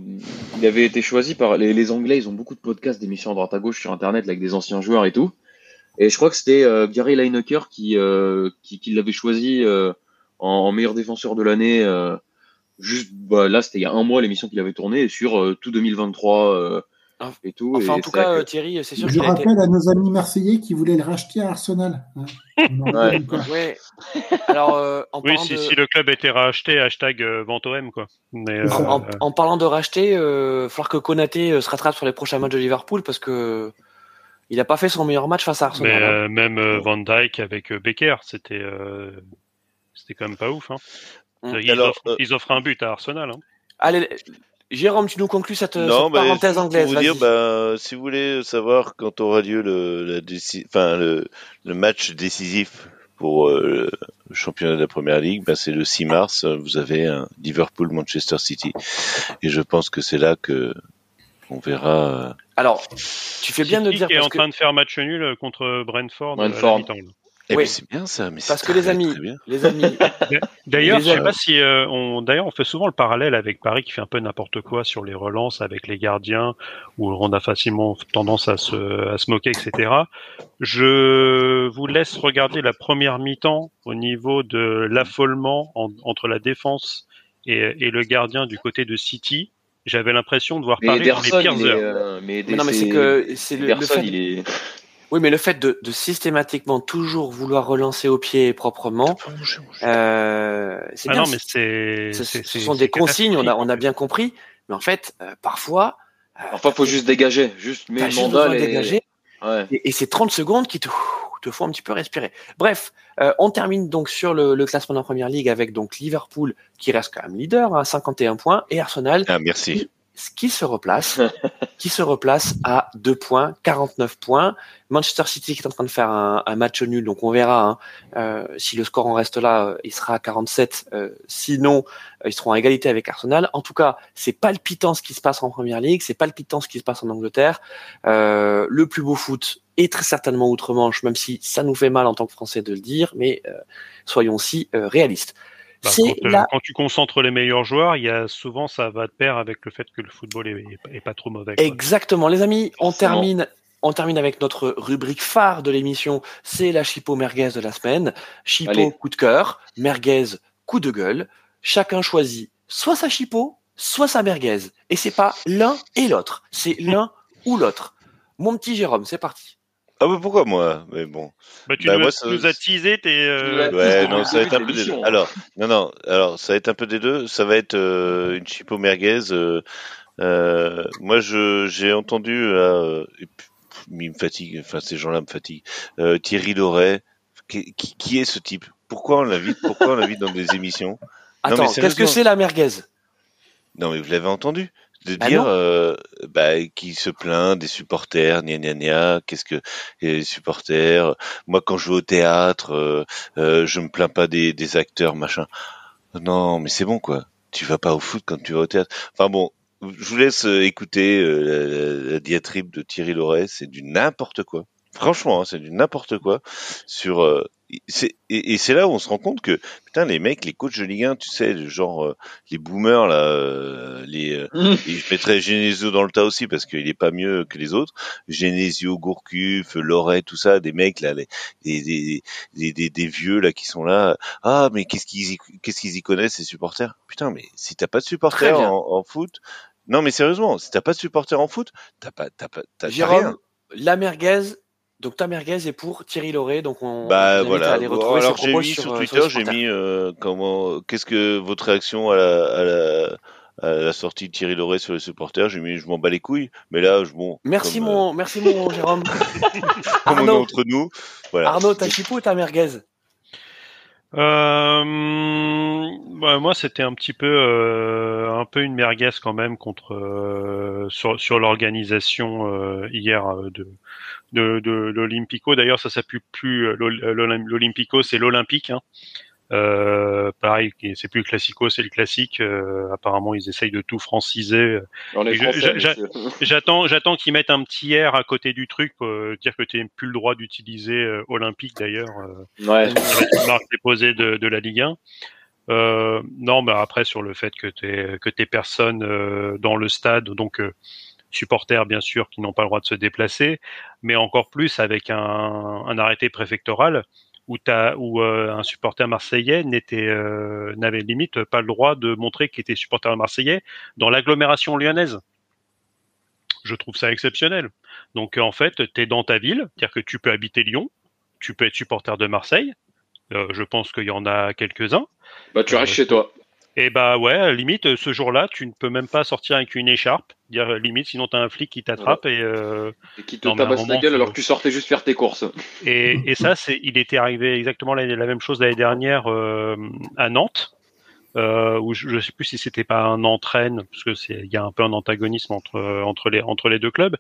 il avait été choisi par les, les Anglais. Ils ont beaucoup de podcasts, d'émissions à droite à gauche sur Internet avec des anciens joueurs et tout. Et je crois que c'était euh, Gary Lineker qui, euh, qui, qui l'avait choisi euh, en, en meilleur défenseur de l'année. euh, juste, bah, là, c'était il y a un mois l'émission qu'il avait tournée sur euh, tout 2023 euh, Ah, et tout. Enfin, et en tout cas, que- euh, Thierry, c'est sûr Je été. rappelle à nos amis marseillais qui voulaient le racheter à Arsenal. hein. <laughs> Ouais. Alors, euh, en Oui, parlant si, de. si le club était racheté, hashtag euh, Ventoem, quoi. Mais, euh, En, en parlant de racheter, euh, il va falloir que Konaté euh, se rattrape sur les prochains matchs de Liverpool parce que il a pas fait son meilleur match face à mais Arsenal. hein. euh, même euh, Van Dyke avec euh, Becker, c'était euh, c'était quand même pas ouf. Hein. Mm. Ils, Alors, offrent, euh, ils offrent un but à Arsenal. Hein. Allez, Jérôme, tu nous conclus cette, Non, cette parenthèse anglaise. Vous dire, bah, si vous voulez savoir quand aura lieu le, la déci- enfin, le, le match décisif pour euh, le championnat de la Première Ligue, bah, c'est le 6 mars. Vous avez un Liverpool-Manchester City, et je pense que c'est là que on verra. euh, Alors, tu fais bien de City dire qui est parce en que, train de faire match nul contre Brentford. euh, à la Eh Oui. ben, c'est bien ça, mais parce que les amis, les amis, <laughs> D'ailleurs, je sais pas si euh, on d'ailleurs on fait souvent le parallèle avec Paris qui fait un peu n'importe quoi sur les relances avec les gardiens où on a facilement tendance à se à se moquer etc. Je vous laisse regarder la première mi-temps au niveau de l'affolement en- entre la défense et, et le gardien du côté de City. J'avais l'impression de voir Mais Paris dans les pires est, heures. euh, mais Mais non, mais c'est que c'est le, le fait. il est. Oui, mais le fait de, de systématiquement toujours vouloir relancer au pied proprement, euh, c'est Ah bien. non, mais c'est. ce, c'est- ce c'est- sont des consignes, on a, on a bien compris. Mais en fait, euh, parfois, euh, Parfois, faut juste dégager. Juste mets le mandat et... dégager. Ouais. Et, et c'est 30 secondes qui te, te font un petit peu respirer. Bref, euh, on termine donc sur le, le classement de la première ligue avec donc Liverpool qui reste quand même leader à 51 points et Arsenal Ah, merci. qui se replace, <laughs> qui se replace à 2 points, 49 points. Manchester City qui est en train de faire un, un match nul, donc on verra hein, euh, si le score en reste là, euh, il sera à 47. euh, sinon, euh, ils seront à égalité avec Arsenal. En tout cas, c'est palpitant ce qui se passe en première ligue, c'est palpitant ce qui se passe en Angleterre. Euh, le plus beau foot est très certainement outre-Manche, même si ça nous fait mal en tant que Français de le dire, mais euh, soyons aussi euh, réalistes. Bah, c'est quand, euh, là. quand tu concentres les meilleurs joueurs, il y a souvent ça va de pair avec le fait que le football est, est- est pas trop mauvais. quoi. Exactement, les amis, on Forcément. termine. On termine avec notre rubrique phare de l'émission, c'est la Chipo merguez de la semaine. Chipo Allez. coup de cœur, merguez coup de gueule. Chacun choisit soit sa Chipo, soit sa merguez. Et c'est pas l'un et l'autre, c'est l'un ou l'autre. Mon petit Jérôme, c'est parti. Ah bah pourquoi moi? Mais bon. Bah, tu Bah, nous, moi, ça- nous as teasé tes. euh, Ouais, non, ça va être un peu des deux. Alors, non, non, alors ça va être un peu des deux. Ça va être euh, une chipo merguez. euh, euh, moi, je j'ai entendu, euh, il me fatigue. Enfin, ces gens-là me fatiguent. Euh, Thierry Loret, qui, qui, qui est ce type? Pourquoi on l'invite Pourquoi on l'invite dans des émissions? Attends, qu'est-ce que c'est la merguez? Non, mais vous l'avez entendu de Bah dire euh, bah, qui se plaint des supporters, gna gna gna, qu'est-ce que les supporters Moi, quand je vais au théâtre, euh, euh, je me plains pas des, des acteurs, machin. Non, mais c'est bon quoi. Tu vas pas au foot quand tu vas au théâtre. Enfin bon, je vous laisse euh, écouter euh, la, diatribe de Thierry Loret. C'est du n'importe quoi. Franchement, hein, c'est du n'importe quoi. Sur euh, et, et c'est là où on se rend compte que putain les mecs, les coachs de Ligue 1, tu sais, genre euh, les boomers là, euh, les euh, et je mettrais Genesio dans le tas aussi parce qu'il est pas mieux que les autres. Genesio, Gourcuff, Loret, tout ça, des mecs là, les, des, des, des, des, des vieux là qui sont là. Ah mais qu'est-ce qu'ils y, qu'est-ce qu'ils y connaissent ces supporters? Putain mais si t'as pas de supporters en, en foot, non mais sérieusement, si t'as pas de supporters en foot, t'as pas, t'as pas, t'as t'as rien. Jérôme, la merguez, donc ta merguez est pour Thierry Loret, donc on, Bah voilà. à retrouver alors j'ai mis sur, sur euh, Twitter, j'ai mis euh, comment, qu'est-ce que votre réaction à la, à la, à la sortie de Thierry Loret sur les supporters? J'ai mis, je m'en bats les couilles, mais là, je bon. Merci comme, mon, merci mon Jérôme. euh, <laughs> comme on est entre nous, voilà. Arnaud, ta chipou ou ta merguez Euh, bah, moi, c'était un petit peu, euh, un peu une merguez quand même contre euh, sur, sur l'organisation hier de de, de l'Olympico. D'ailleurs, ça s'appuie plus l'Ol- l'Olym- l'Olympico, c'est l'Olympique. Hein. Euh, pareil, c'est plus le classico, c'est le classique. Euh, apparemment, ils essayent de tout franciser. <laughs> J'attends, j'attends qu'ils mettent un petit R à côté du truc pour euh, dire que tu n'as plus le droit d'utiliser euh, Olympique d'ailleurs. euh, Ouais. marque déposée de, de la Ligue 1. Euh, non, mais après sur le fait que t'es que t'es personne dans le stade, donc supporters bien sûr qui n'ont pas le droit de se déplacer, mais encore plus avec un, un arrêté préfectoral où euh, un supporter marseillais n'était euh, n'avait limite pas le droit de montrer qu'il était supporter marseillais dans l'agglomération lyonnaise. Je trouve ça exceptionnel. Donc en fait, tu es dans ta ville, c'est-à-dire que tu peux habiter Lyon, tu peux être supporter de Marseille. Euh, je pense qu'il y en a quelques-uns. Bah, tu restes chez toi. Et bah ouais, limite, ce jour-là, tu ne peux même pas sortir avec une écharpe. Dire limite, sinon t'as un flic qui t'attrape et, euh, Et qui te tabasse la gueule alors que tu sortais juste faire tes courses. et, et ça, c'est, il était arrivé exactement la, la même chose l'année dernière euh, à Nantes, euh, où je, je sais plus si c'était pas un entraîne, parce que c'est, il y a un peu un antagonisme entre entre les entre les deux clubs,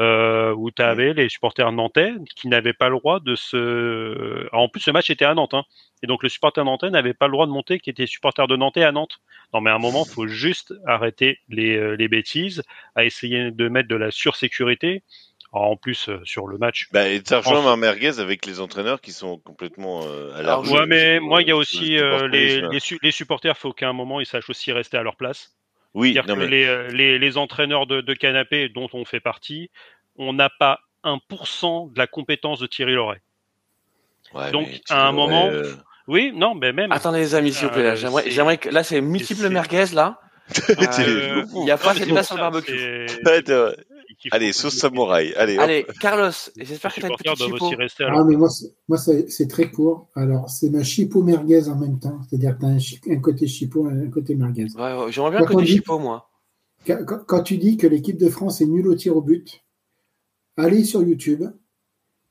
euh, où tu avais les supporters nantais qui n'avaient pas le droit de se. En plus, ce match était à Nantes, hein, et donc le supporter nantais n'avait pas le droit de monter, qui était supporter de Nantais à Nantes. Non, mais à un moment, faut juste arrêter les euh, les bêtises, à essayer de mettre de la sursécurité. Alors, en plus, euh, sur le match, Bah, et ça rejoint En- merguez avec les entraîneurs qui sont complètement euh, à la Ouais, mais moi, il y a aussi euh, les, les, su- les supporters, faut qu'à un moment ils sachent aussi rester à leur place. Oui, C'est-à-dire non que mais les, les, les entraîneurs de, de canapé dont on fait partie, on n'a pas 1% de la compétence de Thierry Loret. ouais, donc, à un moment, euh, Oui, non, mais même. Attendez les amis, s'il vous plaît. là. J'aimerais, que là c'est multiple merguez là. <laughs> Euh, Il n'y a pas assez de place sur le barbecue. Allez, sauce samouraï. Allez. Allez, Carlos, <laughs> j'espère que une aussi rester à Ah, leur mais moi, c'est- moi c'est très court. Alors, c'est ma chipo merguez en même temps. C'est-à-dire que tu as un, un côté chipo et un côté merguez. Ouais, ouais, J'aimerais bien des dit- chipo, moi. Quand, tu dis que l'équipe de France est nulle au tir au but, allez sur YouTube,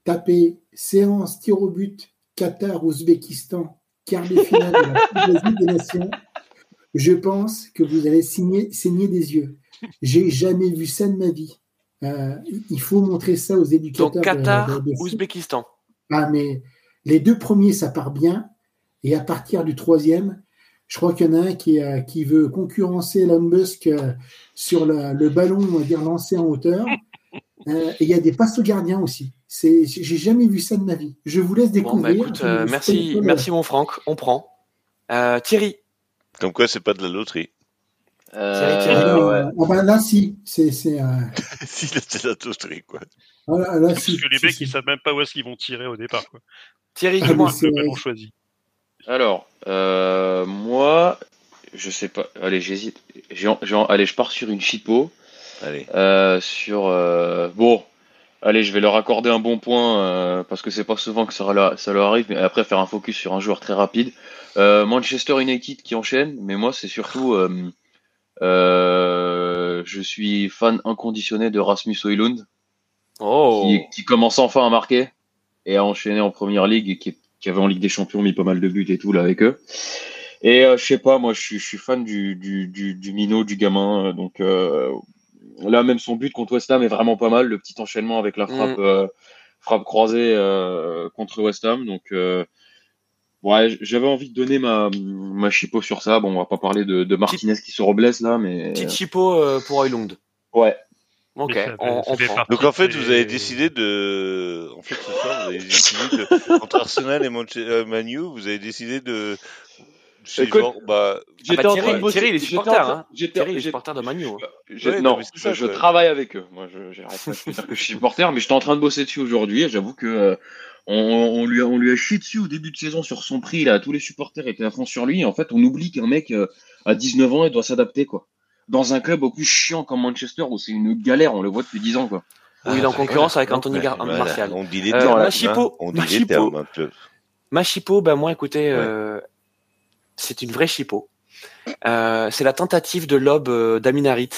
tapez séance tir au but Qatar-Ouzbékistan, quart de finale de la Coupe des Nations. Je pense que vous allez signer, saigner des yeux. J'ai jamais vu ça de ma vie. Euh, il faut montrer ça aux éducateurs. Donc Qatar, de- de foot. Ouzbékistan. Ah, mais les deux premiers, ça part bien. Et à partir du troisième, je crois qu'il y en a un qui, euh, qui veut concurrencer Elon Musk euh, sur la- le ballon, on va dire, lancé en hauteur. <laughs> Euh, et il y a des passes au gardien aussi. C'est, j'ai jamais vu ça de ma vie. Je vous laisse Bon, bah découvrir. écoute, euh, merci, merci mon Franck, on prend. Euh, Thierry, Comme quoi, c'est pas de la loterie. Euh, Thierry, Thierry, Ah, ouais. ah ben là, si. C'est, c'est, euh, <laughs> si, c'est la loterie, quoi. ah, là, là, Parce si, que les si, mecs, si. ils savent même pas où est-ce qu'ils vont tirer au départ. Quoi. Thierry, Ah, mais c'est- ballon choisi. Alors, euh, moi, je sais pas. Allez, j'hésite. J'ai- j'ai- Allez, je pars sur une chipo. Allez. Euh, sur euh, bon, allez, je vais leur accorder un bon point euh, parce que c'est pas souvent que ça, leur- ça leur arrive, mais après faire un focus sur un joueur très rapide. Euh, Manchester United qui enchaîne, mais moi c'est surtout, euh, euh, je suis fan inconditionné de Rasmus Højlund Oh, qui, qui commence enfin à marquer et à enchaîner en première ligue et qui, qui avait en Ligue des Champions mis pas mal de buts et tout là avec eux. Et euh, je sais pas, moi je suis, je suis fan du, du, du, du minot, du gamin. euh, donc euh, là, même son but contre West Ham est vraiment pas mal. Le petit enchaînement avec la frappe, euh, frappe croisée euh, contre West Ham. Donc euh, ouais, j'avais envie de donner ma, ma chipo sur ça. Bon, on va pas parler de, de Martinez qui se reblesse là, mais petite chipo euh, pour Højlund. ouais. Ok, on, on prend. Donc en fait, vous avez décidé de, en fait, ce soir, vous avez décidé de, entre Arsenal et Manche- euh, Manu, vous avez décidé de, c'est Écoute, genre, bah, Ah bah, Thierry, Thierry, il est j'étais supporter, en train- hein. Thierry, il est supporter de Manu. hein. Ouais, non, je, ça, je travaille avec eux. Moi, je j'arrête pas de dire que je suis supporter, mais j'étais en train de bosser dessus aujourd'hui. et J'avoue que euh, on, on lui a, on lui a chié dessus au début de saison sur son prix. Là, tous les supporters étaient à fond sur lui. En fait, on oublie qu'un mec euh, à 19 ans, il doit s'adapter quoi. Dans un club au plus chiant comme Manchester où c'est une galère, on le voit depuis 10 ans quoi. Où il est en concurrence avec Anthony Gar- voilà, Martial. On dit les Euh, termes, ma hein, chipo, on dit ma les chipo. termes un peu. Ben moi, écoutez, euh, c'est une vraie chipo. Euh, c'est la tentative de lob euh, d'Aminarit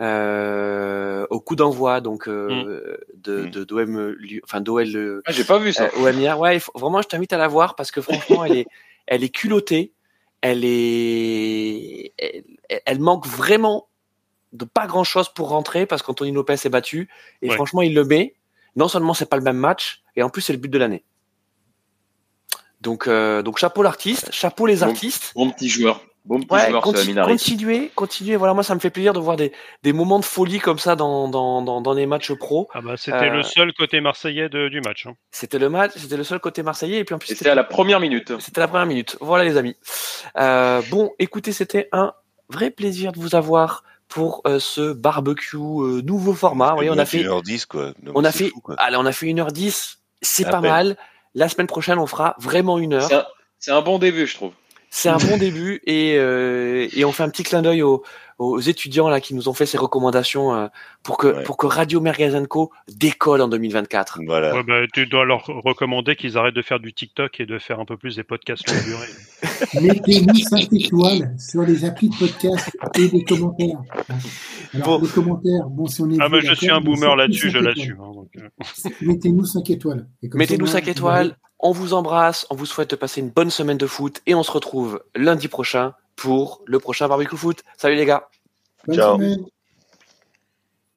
euh, au coup d'envoi donc euh, de, Mm. de d'OM, Lu- enfin d'OL euh, Ah, j'ai pas vu ça. OM hier. Ouais, faut- vraiment, je t'invite à la voir parce que franchement, elle est, <laughs> elle est culottée. Elle est, elle, elle manque vraiment de pas grand chose pour rentrer parce qu'Anthony Lopez est battu et Ouais. franchement, il le met. Non seulement c'est pas le même match et en plus c'est le but de l'année. Donc, euh, donc chapeau l'artiste, chapeau les Bon. artistes. Bon petit joueur. Bon petit Ouais, joueur, continuez, continuez. Voilà, moi ça me fait plaisir de voir des, des moments de folie comme ça dans, dans, dans, dans les matchs pro. Ah bah, c'était Euh, le seul côté marseillais de- du match. hein. C'était le match, c'était le seul côté marseillais et puis en plus c'était à la première minute. C'était la première minute. Voilà les amis. Euh, bon, écoutez, c'était un vrai plaisir de vous avoir pour euh, ce barbecue euh, nouveau format. Vous voyez, on a fait, 1h10, quoi. Non, on a c'est fait, fou, quoi. allez, on a fait 1h10. C'est pas peine. mal. La semaine prochaine, on fera vraiment une heure. C'est un, c'est un bon début, je trouve. C'est un bon début et, euh, et on fait un petit clin d'œil aux, aux étudiants là qui nous ont fait ces recommandations euh, pour que Ouais. pour que Radio Mergazenco décolle en 2024. Voilà. Ouais, bah, tu dois leur recommander qu'ils arrêtent de faire du TikTok et de faire un peu plus des podcasts longue durée. <laughs> Mettez-nous 5 étoiles sur les applis de podcast et des commentaires. Alors, Bon. les commentaires, bon, si on est Ah, vieux, je suis un mais boomer là-dessus, je l'assume. hein, donc, euh. Mettez-nous 5 étoiles. Mettez-nous ça, 5 vous étoiles. On vous embrasse. On vous souhaite de passer une bonne semaine de foot et on se retrouve lundi prochain pour le prochain barbecue foot. Salut les gars. Bonne Ciao. semaine.